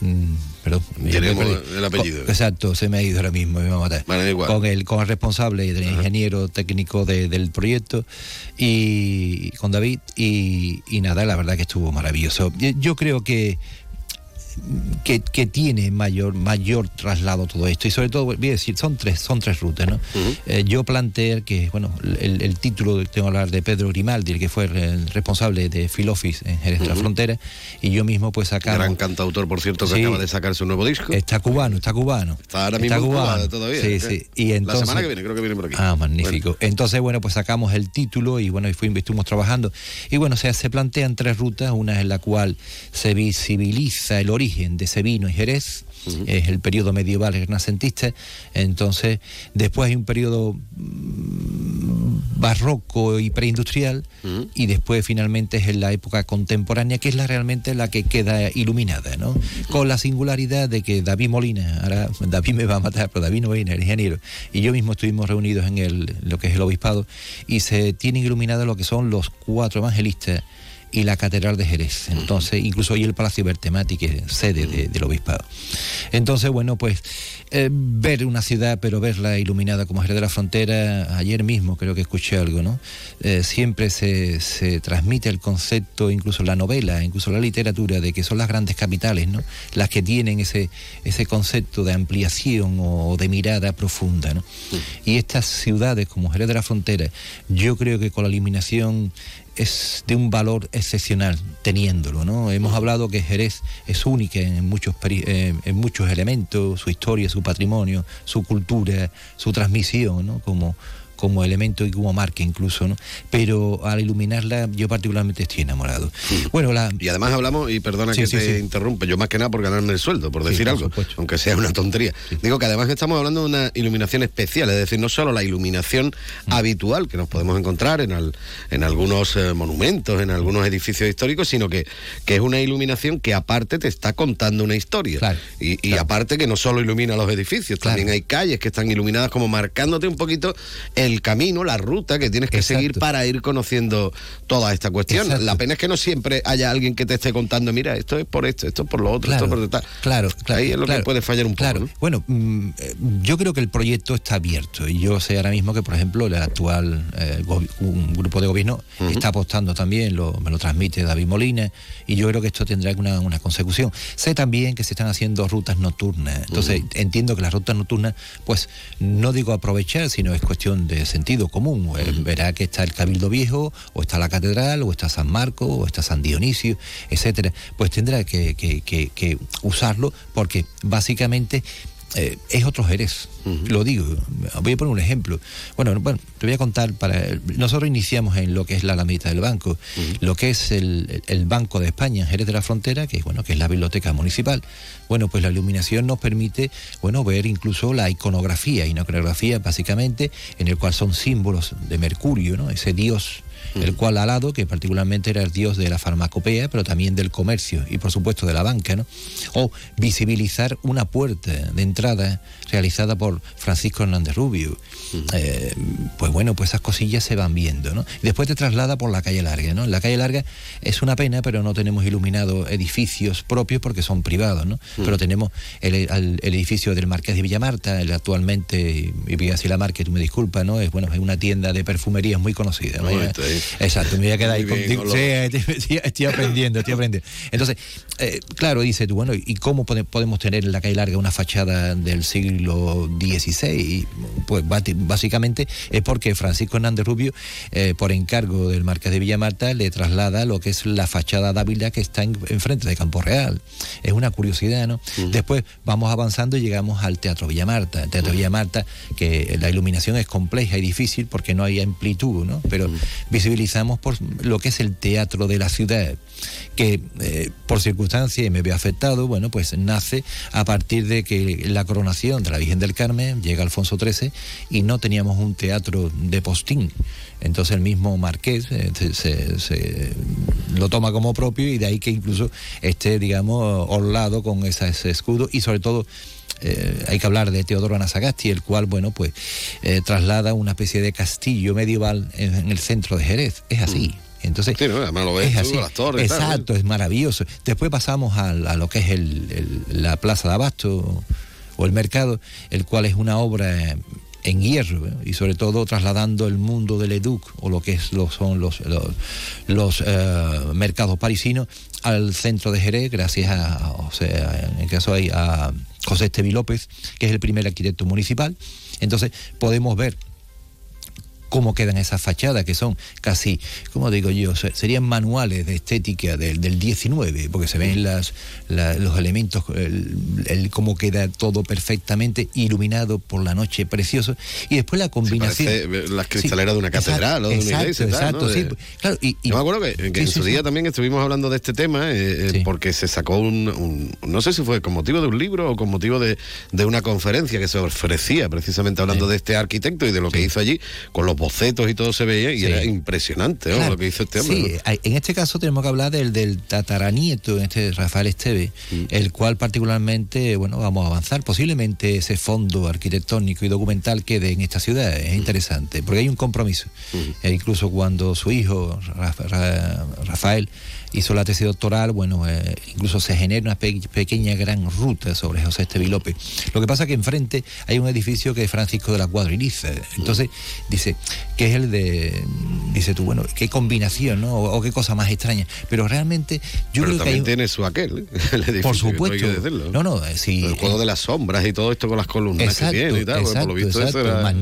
mm, perdón, Tenemos el apellido. Con- exacto, se me ha ido ahora mismo, me va a matar. Vale. Con el, con el responsable el ingeniero técnico de- del proyecto y con David y, y nada, la verdad que estuvo maravilloso. Yo creo que que, que tiene mayor mayor traslado todo esto y sobre todo voy a decir son tres son tres rutas no Eh, yo planteé que bueno el, el título tengo que hablar de Pedro Grimaldi el que fue el responsable de Filofis en Jerez de la Ujú. Frontera y yo mismo pues sacamos Gran cantautor, por cierto, que Sí. acaba de sacar su nuevo disco. está cubano está cubano Está ahora mismo en Cuba todavía. sí ¿eh? sí y entonces La semana que viene, creo que viene por aquí. Ah, magnífico. Entonces, bueno, pues sacamos el título y bueno, y fuimos, estuvimos trabajando. Y bueno, o sea, se plantean tres rutas, una en la cual se visibiliza el origen de ese vino en Jerez, es el periodo medieval renacentista, entonces después hay un periodo mm, barroco y preindustrial y después finalmente es en la época contemporánea que es la realmente la que queda iluminada, ¿no? Con la singularidad de que David Molina, ahora David me va a matar, pero David Molina, el ingeniero, y yo mismo estuvimos reunidos en el, lo que es el obispado y se tienen iluminados lo que son los cuatro evangelistas y la Catedral de Jerez. Entonces, incluso hoy el Palacio Bertemati, que es sede de- del Obispado. Entonces, bueno, pues eh, ver una ciudad, pero verla iluminada como Jerez de la Frontera, ayer mismo creo que escuché algo, ¿no? Eh, siempre se, se transmite el concepto, incluso la novela, incluso la literatura, de que son las grandes capitales, ¿no? Las que tienen ese, ese concepto de ampliación o, de mirada profunda, ¿no? Y estas ciudades como Jerez de la Frontera, yo creo que con la iluminación es de un valor excepcional teniéndolo, ¿no? Hemos hablado que Jerez es única en muchos, eh, en muchos elementos, su historia, su patrimonio, su cultura, su transmisión, ¿no? Como, como elemento y como marca incluso, ¿no? Pero al iluminarla yo particularmente estoy enamorado. Bueno, la... Y además hablamos, y perdona Sí, que sí, te sí. interrumpe, yo más que nada por ganarme el sueldo, por decir por algo, supuesto. aunque sea una tontería. Digo que además estamos hablando de una iluminación especial, es decir, no solo la iluminación Mm. habitual que nos podemos encontrar en, al- en algunos eh, monumentos, en algunos edificios históricos, sino que, que es una iluminación que aparte te está contando una historia. y y aparte que no solo ilumina los edificios, también hay calles que están iluminadas como marcándote un poquito el camino, la ruta que tienes que seguir para ir conociendo toda esta cuestión. Exacto. La pena es que no siempre haya alguien que te esté contando, mira, esto es por esto, esto es por lo otro, esto es por tal. Claro, claro. Ahí es lo claro, que puede fallar un poco. Claro. ¿no? Bueno, mm, yo creo que el proyecto está abierto y yo sé ahora mismo que, por ejemplo, el actual eh, un grupo de gobierno está apostando también, lo, me lo transmite David Molina, y yo creo que esto tendrá una, una consecución. Sé también que se están haciendo rutas nocturnas, entonces entiendo que las rutas nocturnas, pues no digo aprovechar, sino es cuestión de sentido común. Eh, Verá que está el Cabildo Viejo, o está la Catedral, o está San Marco, o está San Dionisio, etcétera. Pues tendrá que, que- que- que usarlo porque básicamente eh, es otro Jerez. Lo digo. Voy a poner un ejemplo. Bueno, bueno, te voy a contar para. Nosotros iniciamos en lo que es la Alameda del Banco, lo que es el, el Banco de España en Jerez de la Frontera, que es bueno, que es la biblioteca municipal. Bueno, pues la iluminación nos permite, bueno, ver incluso la iconografía, iconografía básicamente, en el cual son símbolos de Mercurio, ¿no? Ese dios el cual alado, que particularmente era el dios de la farmacopea, pero también del comercio y por supuesto de la banca, ¿no? O visibilizar una puerta de entrada realizada por Francisco Hernández Rubio. Eh, pues bueno, pues esas cosillas se van viendo, ¿no? Y después te traslada por la calle larga, ¿no? La calle larga es una pena, pero no tenemos iluminados edificios propios porque son privados, ¿no? Pero tenemos el, el- el edificio del Marqués de Villamarta, el actualmente, y voy a decir la marca, tú me disculpas, ¿no? Es bueno, es una tienda de perfumería muy conocida, ¿no? No, Exacto, me voy a quedar ahí bien, contigo. Sí, estoy, estoy- aprendiendo, estoy aprendiendo. Entonces, eh, claro, dice tú, bueno, ¿y cómo pode- podemos tener en la calle larga una fachada del siglo XVI? Pues básicamente es porque Francisco Hernández Rubio, eh, por encargo del Marqués de Villamarta, le traslada lo que es la fachada Dávila que está en- enfrente de Campo Real. Es una curiosidad, ¿no? Después vamos avanzando y llegamos al Teatro Villamarta. El Teatro Villamarta, que la iluminación es compleja y difícil porque no hay amplitud, ¿no? Pero visibilizamos por lo que es el teatro de la ciudad, que eh, por circunstancias, y me veo afectado, bueno, pues nace a partir de que la coronación de la Virgen del Carmen llega Alfonso XIII y no teníamos un teatro de postín. Entonces el mismo Marqués eh, se, se- lo toma como propio y de ahí que incluso esté, digamos, orlado con esa- ese escudo y sobre todo eh, hay que hablar de Teodoro Anasagasti, el cual, bueno, pues eh, traslada una especie de castillo medieval en, en el centro de Jerez. Es así. Entonces, Sí, ¿no? Además lo ves es tú, así. las torres y tal, ¿no? Exacto, es maravilloso. Después pasamos a, lo que es el- el- la Plaza de Abasto o el mercado, el cual es una obra en hierro ¿eh? y sobre todo trasladando el mundo del Educ o lo que es lo son los los, los, eh, mercados parisinos al centro de Jerez gracias a, en el caso a José Estevi López que es el primer arquitecto municipal. Entonces podemos ver cómo quedan esas fachadas que son casi, como digo yo, serían manuales de estética del, del 19, porque se ven las, los elementos, el, cómo queda todo perfectamente iluminado por la noche, precioso. Y después la combinación. las cristaleras de una catedral o de una iglesia. Exacto, sí. Claro, y, yo me acuerdo que, en su día también estuvimos hablando de este tema, eh, eh, porque se sacó un, No sé si fue con motivo de un libro o con motivo de, de una conferencia que se ofrecía, precisamente hablando de este arquitecto y de lo que hizo allí, con los bocetos y todo se veía, y era impresionante lo que hizo este hombre. Sí, en este caso tenemos que hablar del, del tataranieto, este Rafael Esteve, mm. el cual particularmente, bueno, vamos a avanzar. Posiblemente ese fondo arquitectónico y documental quede en esta ciudad. Es mm. interesante, porque hay un compromiso. Mm. E incluso cuando su hijo, Rafael, hizo la tesis doctoral, bueno, eh, incluso se genera una pequeña gran ruta sobre José Estevi López. Lo que pasa es que enfrente hay un edificio que es Francisco de la Cuadriliza. Entonces, dice, que es el de, dice tú, bueno, qué combinación, ¿no? O, qué cosa más extraña. Pero realmente yo creo que hay... tiene su aquel, ¿eh? por supuesto. No, no, eh, sí. El juego de las sombras y todo esto con las columnas que tiene y tal, por lo visto eso era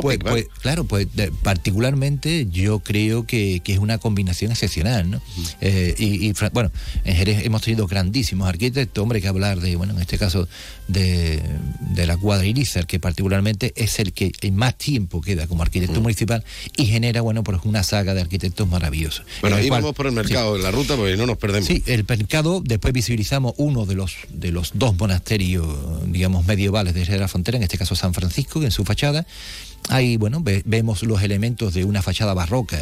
pues, pues, claro, pues particularmente yo creo que, que, es una combinación excepcional, ¿no? y, bueno, en Jerez hemos tenido grandísimos arquitectos, hombre, que hablar de, bueno, en este caso de, de la Cuadrilizar, que particularmente es el que más tiempo queda como arquitecto municipal y genera, bueno, pues una saga de arquitectos maravillosos. Bueno, ahí vamos por el mercado, la ruta, porque no nos perdemos. Sí, el mercado, después visibilizamos uno de los, de los dos monasterios, digamos, medievales de la frontera, en este caso San Francisco, que en su fachada, ahí, bueno, vemos los elementos de una fachada barroca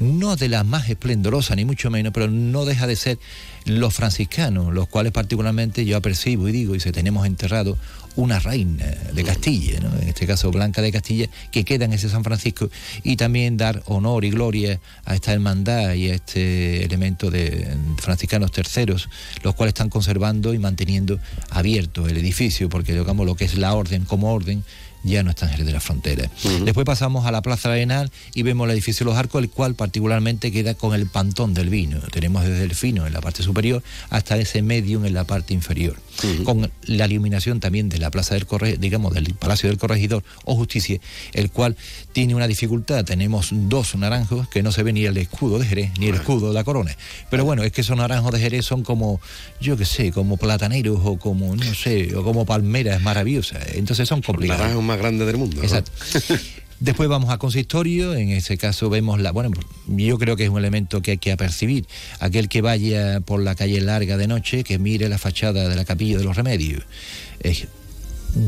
no de las más esplendorosas, ni mucho menos, pero no deja de ser los franciscanos, los cuales particularmente yo apercibo y digo, y se tenemos enterrado una reina de Castilla, en este caso Blanca de Castilla, que queda en ese San Francisco, y también dar honor y gloria a esta hermandad y a este elemento de franciscanos terceros, los cuales están conservando y manteniendo abierto el edificio, porque digamos lo que es la orden como orden ya no están Jerez de la Frontera. Después pasamos a la Plaza Arenal y vemos el edificio Los Arcos, el cual particularmente queda con el pantón del vino. Tenemos desde el fino en la parte superior hasta ese medium en la parte inferior. Con la iluminación también de la Plaza del Corregidor, digamos, del Palacio del Corregidor o Justicia, el cual tiene una dificultad. Tenemos dos naranjos que no se ve ni el escudo de Jerez ni el escudo de la corona. Pero bueno, es que esos naranjos de Jerez son como, yo qué sé, como plataneros o como, no sé, o como palmeras maravillosas. Entonces son complicados más grande del mundo. Exacto. Después vamos a consistorio, en ese caso vemos la, bueno, yo creo que es un elemento que hay que apercibir. Aquel que vaya por la calle larga de noche, que mire la fachada de la capilla de los remedios.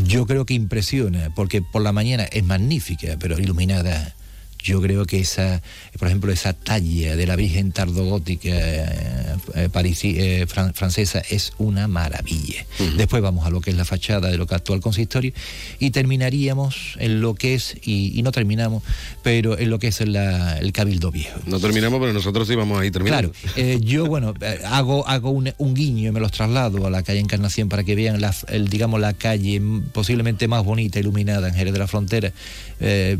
yo creo que impresiona, porque por la mañana es magnífica, pero iluminada yo creo que esa, por ejemplo, esa talla de la Virgen tardogótica eh, eh, eh francesa es una maravilla. Después vamos a lo que es la fachada de lo que actual consistorio y terminaríamos en lo que es, y, no terminamos, pero en lo que es el Cabildo Viejo. No terminamos, pero nosotros sí vamos a ir terminando. Claro, eh, yo, bueno, hago, hago un, guiño y me los traslado a la calle Encarnación para que vean, la, el, digamos, la calle posiblemente más bonita, iluminada en Jerez de la Frontera.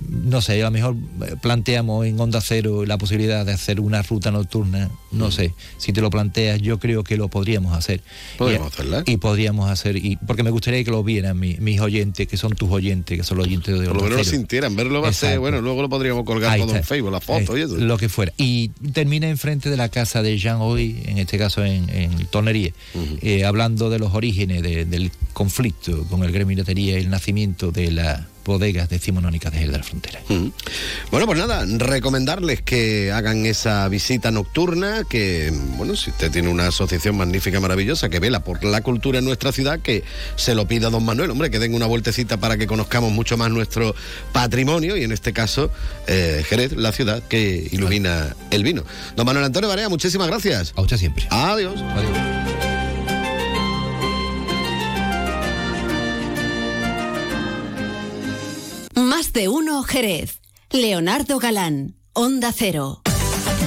No sé, a lo mejor planteamos en Onda Cero la posibilidad de hacer una ruta nocturna, no mm. sé, si te lo planteas, yo creo que lo podríamos hacer. Podríamos y, hacerla. Y podríamos hacer, y porque me gustaría que lo vieran mis oyentes, que son tus oyentes, que son los oyentes de Por lo menos lo sintieran, verlo va a ser, bueno, luego lo podríamos colgar todo en Facebook, la foto y eso. Lo que fuera. Y termina enfrente de la casa de Jean Hoy, en este caso en, en Tonería, eh, hablando de los orígenes del conflicto con el gremio y el nacimiento de la bodegas decimonónicas de la Frontera. Bueno, pues nada, recomendarles que hagan esa visita nocturna, que, bueno, si usted tiene una asociación magnífica, maravillosa, que vela por la cultura en nuestra ciudad, que se lo pida a don Manuel, hombre, que den una vueltecita para que conozcamos mucho más nuestro patrimonio y en este caso eh, Jerez, la ciudad que ilumina el vino. Don Manuel Antonio Barea, muchísimas gracias. A usted siempre. Adiós. Adiós. Más de uno Jerez. Leonardo Galán, Onda Cero.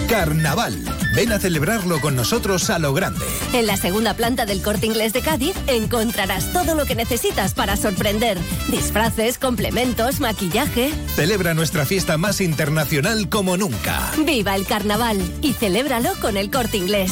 Carnaval. Ven a celebrarlo con nosotros a lo grande. En la segunda planta del Corte Inglés de Cádiz encontrarás todo lo que necesitas para sorprender. Disfraces, complementos, maquillaje. Celebra nuestra fiesta más internacional como nunca. Viva el carnaval y celébralo con el Corte Inglés.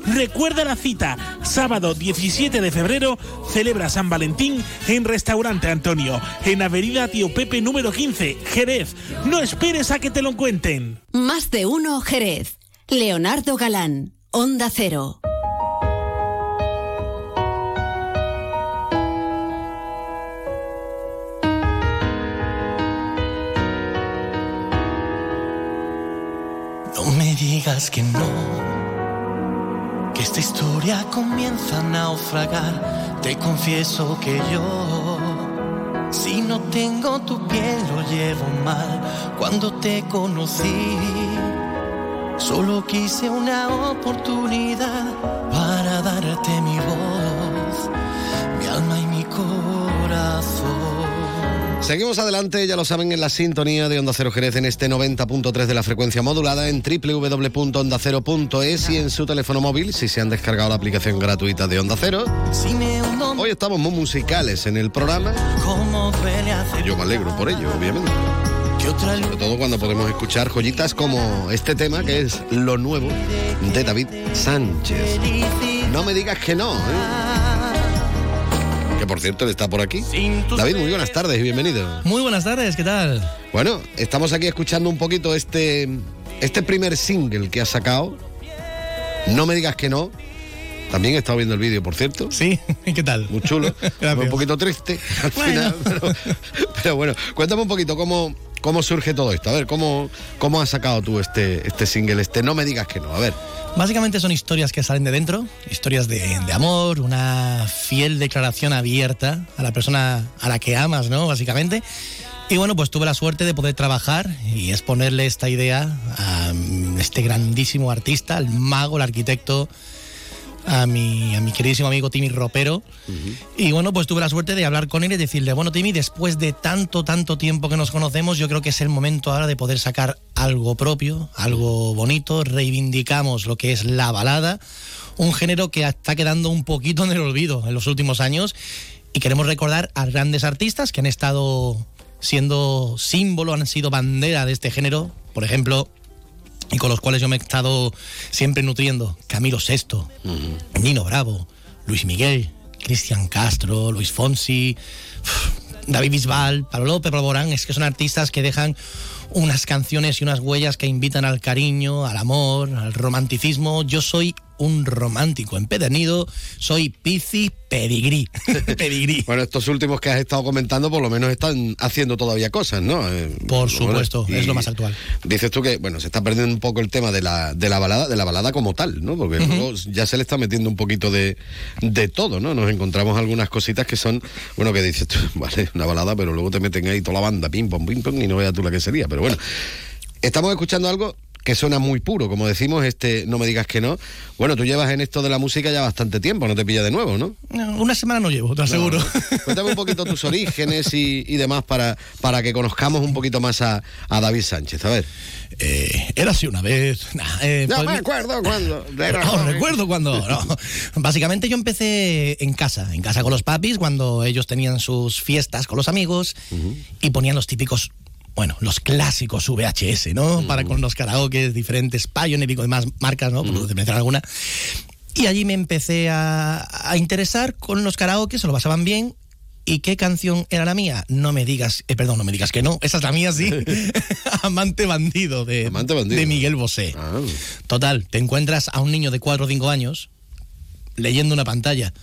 Recuerda la cita, sábado 17 de febrero, celebra San Valentín en Restaurante Antonio, en Avenida Tío Pepe número 15, Jerez. No esperes a que te lo cuenten. Más de uno Jerez. Leonardo Galán, Onda Cero. No me digas que no, esta historia comienza a naufragar. Te confieso que yo, si no tengo tu piel, lo llevo mal. Cuando te conocí, solo quise una oportunidad para darte mi voz, mi alma y mi corazón. Seguimos adelante, ya lo saben, en la sintonía de Onda Cero Jerez en este 90.3 de la frecuencia modulada en www.ondacero.es y en su teléfono móvil si se han descargado la aplicación gratuita de Onda Cero. Hoy estamos muy musicales en el programa y yo me alegro por ello, obviamente. Sobre todo cuando podemos escuchar joyitas como este tema que es lo nuevo de David Sánchez. No me digas que no, ¿eh? Que por cierto él está por aquí. David, muy buenas tardes y bienvenido. Muy buenas tardes, ¿qué tal? Bueno, estamos aquí escuchando un poquito este, este primer single que has sacado. No me digas que no. También he estado viendo el vídeo, por cierto. Sí, ¿qué tal? Muy chulo. un poquito triste al final, pero, pero, bueno, cuéntame un poquito cómo, cómo surge todo esto. A ver, ¿cómo, cómo has sacado tú este, este single, este No me digas que no? A ver. Básicamente son historias que salen de dentro, historias de, de, amor, una fiel declaración abierta a la persona a la que amas, ¿no? Básicamente. Y bueno, pues tuve la suerte de poder trabajar y exponerle esta idea a este grandísimo artista, el mago, el arquitecto, a mi, a mi queridísimo amigo Timmy Ropero. Uh -huh. Y bueno, pues tuve la suerte de hablar con él y decirle, bueno, Timmy, después de tanto, tanto tiempo que nos conocemos, yo creo que es el momento ahora de poder sacar algo propio, algo bonito. Reivindicamos lo que es la balada, un género que está quedando un poquito en el olvido en los últimos años. Y queremos recordar a grandes artistas que han estado siendo símbolo, han sido bandera de este género. Por ejemplo, y con los cuales yo me he estado siempre nutriendo. Camilo VI, uh -huh. Nino Bravo, Luis Miguel, Cristian Castro, Luis Fonsi, David Bisbal, Pablo López, Pablo Borán, es que son artistas que dejan unas canciones y unas huellas que invitan al cariño, al amor, al romanticismo. Yo soy un romántico empedernido, soy Pizzi Pedigrí. Pedigrí. bueno, estos últimos que has estado comentando por lo menos están haciendo todavía cosas, ¿no? Eh, por supuesto, es lo más actual. Dices tú que, bueno, se está perdiendo un poco el tema de la, de la balada, de la balada como tal, ¿no? Porque uh -huh. luego ya se le está metiendo un poquito de, de todo, ¿no? Nos encontramos algunas cositas que son, bueno, que dices tú, vale, una balada, pero luego te meten ahí toda la banda, pim, pom, pim, pom, y no veas tú la que sería. Pero bueno, estamos escuchando algo que suena muy puro, como decimos, este No me digas que no. Bueno, tú llevas en esto de la música ya bastante tiempo, no te pilla de nuevo, ¿no? no una semana no llevo, te aseguro. No, no. Cuéntame un poquito tus orígenes y, y, demás para, para que conozcamos un poquito más a, a David Sánchez. A ver. Eh, era así una vez. Nah, eh, no pues, me acuerdo cuando. No, recuerdo cuando. Básicamente yo empecé en casa, en casa con los papis, cuando ellos tenían sus fiestas con los amigos uh -huh. y ponían los típicos bueno, los clásicos VHS, ¿no? Mm. Para con los karaoke diferentes, Pioneer y demás marcas, ¿no? Por mm. mencionar alguna. Y allí me empecé a, a, interesar con los karaoke, se lo pasaban bien. ¿Y qué canción era la mía? No me digas, eh, perdón, no me digas que no, esa es la mía, sí. Amante bandido de, Amante bandido. de Miguel Bosé. Ah. Total, te encuentras a un niño de 4 o 5 años leyendo una pantalla.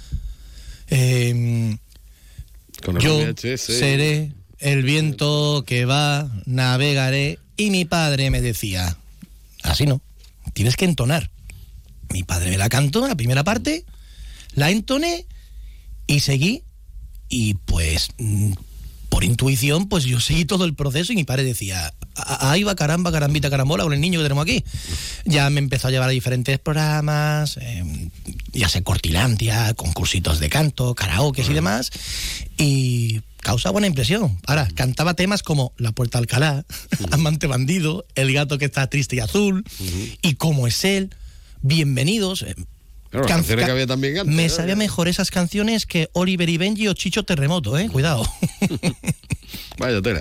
Eh, yo VHS. seré el viento que va, navegaré. Y mi padre me decía, así no, tienes que entonar. Mi padre me la cantó, la primera parte, la entoné y seguí. Y pues, mm, por intuición, pues yo seguí todo el proceso y mi padre decía, ahí va caramba, carambita, carambola con el niño que tenemos aquí. Ya me empezó a llevar a diferentes programas, eh, ya sé, Cortilandia, concursitos de canto, karaoke y demás. Y causa buena impresión. Ahora, cantaba temas como La Puerta Alcalá, Amante Bandido, El gato que está triste y azul, y Cómo es él, Bienvenidos. eh, Claro, las can- canciones que ca- había también antes, Me sabía mejor esas canciones que Oliver y Benji o Chicho Terremoto, ¿eh? Cuidado. Vaya tela.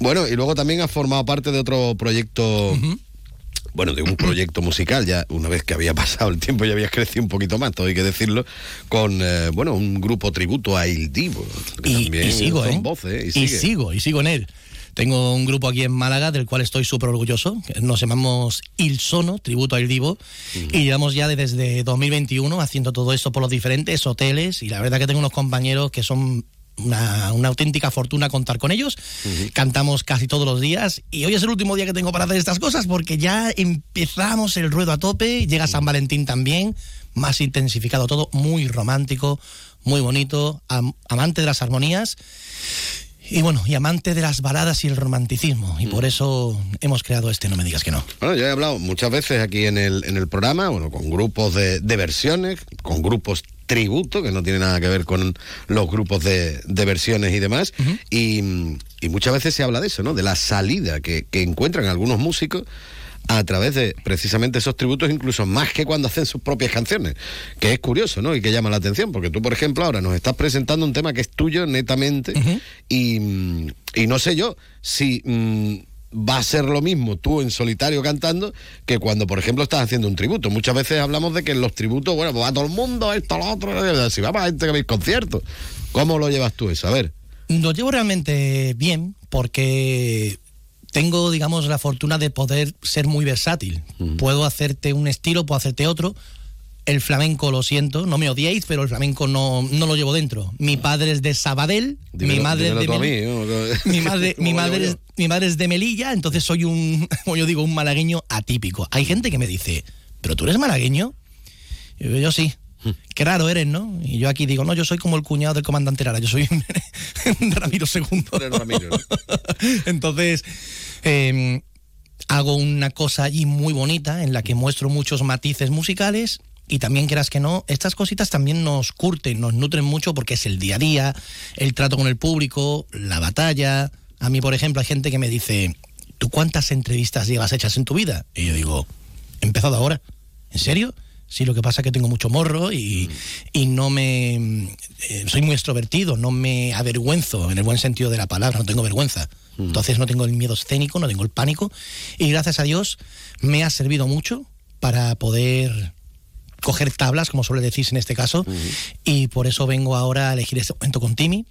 Bueno, y luego también has formado parte de otro proyecto. Bueno, de un proyecto musical, ya una vez que había pasado el tiempo ya habías crecido un poquito más, todo hay que decirlo, con, eh, bueno, un grupo tributo a Il Divo. y, sigo, son ¿eh? voces, y, sigo, y sigo en él. Tengo un grupo aquí en Málaga del cual estoy súper orgulloso. Nos llamamos Il Sono, tributo a Il Divo. Y llevamos ya desde 2021 haciendo todo esto por los diferentes hoteles. Y la verdad que tengo unos compañeros que son una, una auténtica fortuna contar con ellos. Cantamos casi todos los días. Y hoy es el último día que tengo para hacer estas cosas porque ya empezamos el ruedo a tope. Llega San Valentín también. Más intensificado todo. Muy romántico, muy bonito. am- amante de las armonías. Y bueno, y amante de las baladas y el romanticismo. Y por eso hemos creado este No me digas que no. Bueno, yo he hablado muchas veces aquí en el, en el programa, bueno, con grupos de, de versiones, con grupos tributo, que no tiene nada que ver con los grupos de, de versiones y demás. y, y muchas veces se habla de eso, ¿no? De la salida que, que encuentran algunos músicos a través de precisamente esos tributos, incluso más que cuando hacen sus propias canciones, que es curioso, ¿no? Y que llama la atención, porque tú, por ejemplo, ahora nos estás presentando un tema que es tuyo netamente y, y no sé yo si mm, va a ser lo mismo tú en solitario cantando que cuando, por ejemplo, estás haciendo un tributo. Muchas veces hablamos de que en los tributos, bueno, pues va todo el mundo, esto, lo otro, si va más gente que veis conciertos. ¿Cómo lo llevas tú eso? A ver. Lo llevo realmente bien porque tengo, digamos, la fortuna de poder ser muy versátil. Puedo hacerte un estilo, puedo hacerte otro. El flamenco, lo siento, no me odiéis, pero el flamenco no, no lo llevo dentro. Mi padre es de Sabadell, mi madre es de tú a Mel- mí, ¿no? mi madre, ¿Cómo mi madre, es, mi madre es de Melilla, entonces soy un, como yo digo, un malagueño atípico. Hay gente que me dice, ¿pero tú eres malagueño? Yo, yo sí. Qué raro eres, ¿no? Y yo aquí digo, no, yo soy como el cuñado del comandante Lara, yo soy Ramiro II. Entonces, eh, hago una cosa allí muy bonita en la que muestro muchos matices musicales y también quieras que no, estas cositas también nos curten, nos nutren mucho porque es el día a día, el trato con el público, la batalla. A mí, por ejemplo, hay gente que me dice, ¿tú cuántas entrevistas llevas hechas en tu vida? Y yo digo, he empezado ahora. ¿En serio? Sí, lo que pasa es que tengo mucho morro y, y no me... eh, soy muy extrovertido, no me avergüenzo en el buen sentido de la palabra, no tengo vergüenza. Entonces no tengo el miedo escénico, no tengo el pánico y gracias a Dios me ha servido mucho para poder coger tablas, como suele decirse en este caso, y por eso vengo ahora a elegir este momento con Timmy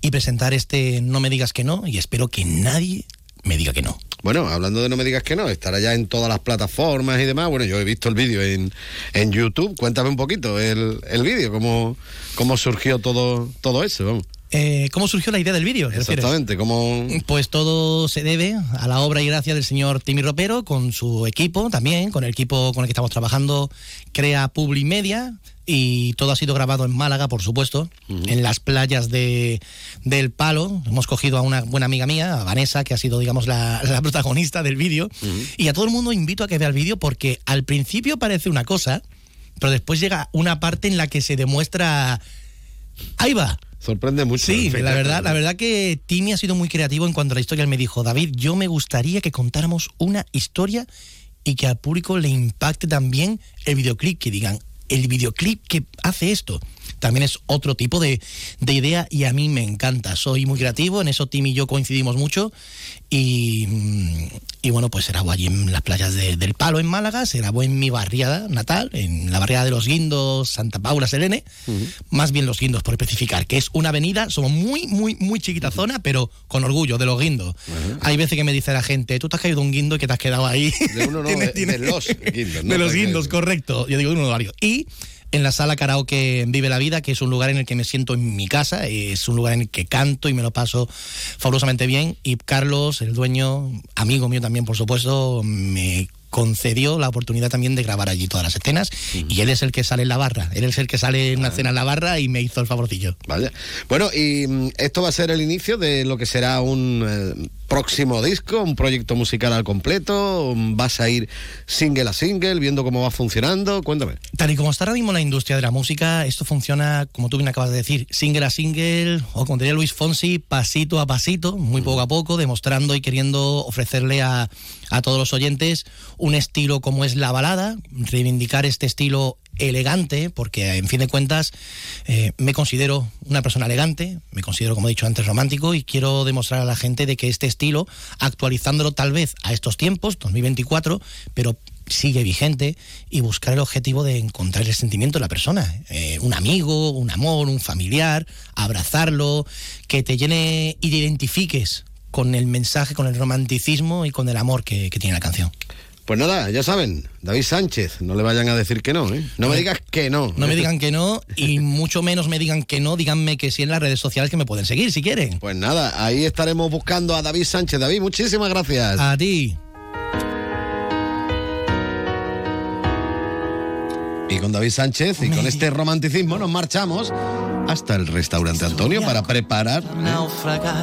y presentar este No me digas que no y espero que nadie me diga que no. Bueno, hablando de no me digas que no, estará ya en todas las plataformas y demás. Bueno, yo he visto el vídeo en, en YouTube. Cuéntame un poquito el, el vídeo, cómo, cómo surgió todo, todo eso. Vamos. Eh, ¿Cómo surgió la idea del vídeo? Exactamente, cómo... Pues todo se debe a la obra y gracia del señor Timmy Ropero con su equipo también, con el equipo con el que estamos trabajando, Crea Publimedia y todo ha sido grabado en Málaga, por supuesto, en las playas de, del Palo. Hemos cogido a una buena amiga mía, a Vanessa, que ha sido, digamos, la, la protagonista del vídeo. Y a todo el mundo invito a que vea el vídeo porque al principio parece una cosa, pero después llega una parte en la que se demuestra... Ahí va. Sorprende mucho. Sí, la verdad, la verdad que Timmy ha sido muy creativo en cuanto a la historia. Él me dijo, David, yo me gustaría que contáramos una historia y que al público le impacte también el videoclip, que digan, el videoclip que hace esto. También es otro tipo de, de idea y a mí me encanta. Soy muy creativo, en eso Timmy y yo coincidimos mucho. Y, mm, y bueno, pues se grabó allí en las playas de- del Palo, en Málaga, se grabó en mi barriada natal, en la barriada de los Guindos, Santa Paula, Selene. Más bien los Guindos, por especificar, que es una avenida, somos muy, muy, muy chiquita zona, pero con orgullo, de los Guindos. Hay veces que me dice la gente, tú te has caído de un guindo y que te has quedado ahí. De uno no, de, los guindos. ¿no? de los guindos, correcto. Yo digo de uno de varios. Y en la sala karaoke Vive la Vida, que es un lugar en el que me siento en mi casa, es un lugar en el que canto y me lo paso fabulosamente bien. Y Carlos, el dueño, amigo mío también, por supuesto, me concedió la oportunidad también de grabar allí todas las escenas y él es el que sale en la barra, él es el que sale en una escena en la barra y me hizo el favorcillo. Vaya. Bueno, y mm, esto va a ser el inicio de lo que será un eh, próximo disco, un proyecto musical al completo, vas a ir single a single, viendo cómo va funcionando, cuéntame. Tal y como está ahora mismo la industria de la música, esto funciona, como tú bien acabas de decir, single a single, o como diría Luis Fonsi, pasito a pasito, muy poco a poco, demostrando y queriendo ofrecerle a, a todos los oyentes un estilo como es la balada, reivindicar este estilo elegante, porque en fin de cuentas eh, me considero una persona elegante, me considero, como he dicho antes, romántico y quiero demostrar a la gente de que este estilo, actualizándolo tal vez a estos tiempos, 2024, pero sigue vigente y buscar el objetivo de encontrar el sentimiento de la persona, eh, un amigo, un amor, un familiar, abrazarlo, que te llene y te identifiques con el mensaje, con el romanticismo y con el amor que, que tiene la canción. Pues nada, ya saben, David Sánchez, no le vayan a decir que no, ¿eh? No me digas que no. No me digan que no y mucho menos me digan que no, díganme que sí en las redes sociales que me pueden seguir si quieren. Pues nada, ahí estaremos buscando a David Sánchez. David, muchísimas gracias. A ti. Y con David Sánchez y con este romanticismo nos marchamos hasta el restaurante Antonio para preparar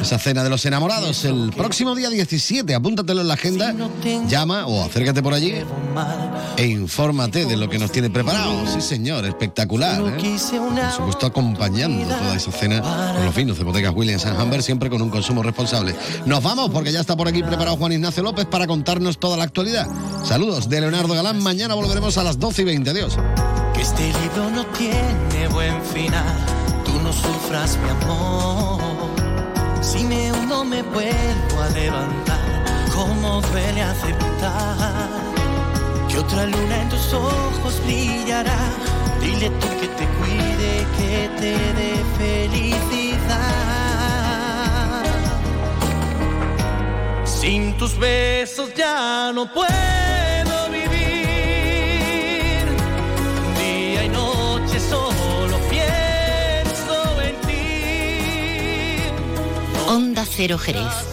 esa cena de los enamorados el próximo día 17. Apúntatelo en la agenda, llama o acércate por allí e infórmate de lo que nos tiene preparado. Sí, señor, espectacular. ¿eh? Por supuesto, acompañando toda esa cena con los vinos de bodegas Williams Humber, siempre con un consumo responsable. Nos vamos porque ya está por aquí preparado Juan Ignacio López para contarnos toda la actualidad. Saludos de Leonardo Galán. Mañana volveremos a las 12 y 20. Adiós. Que este libro no tiene buen final no sufras mi amor. Si me hundo me vuelvo a levantar, como duele aceptar que otra luna en tus ojos brillará. Dile tú que te cuide, que te dé felicidad. Sin tus besos ya no puedo Onda Cero Jerez.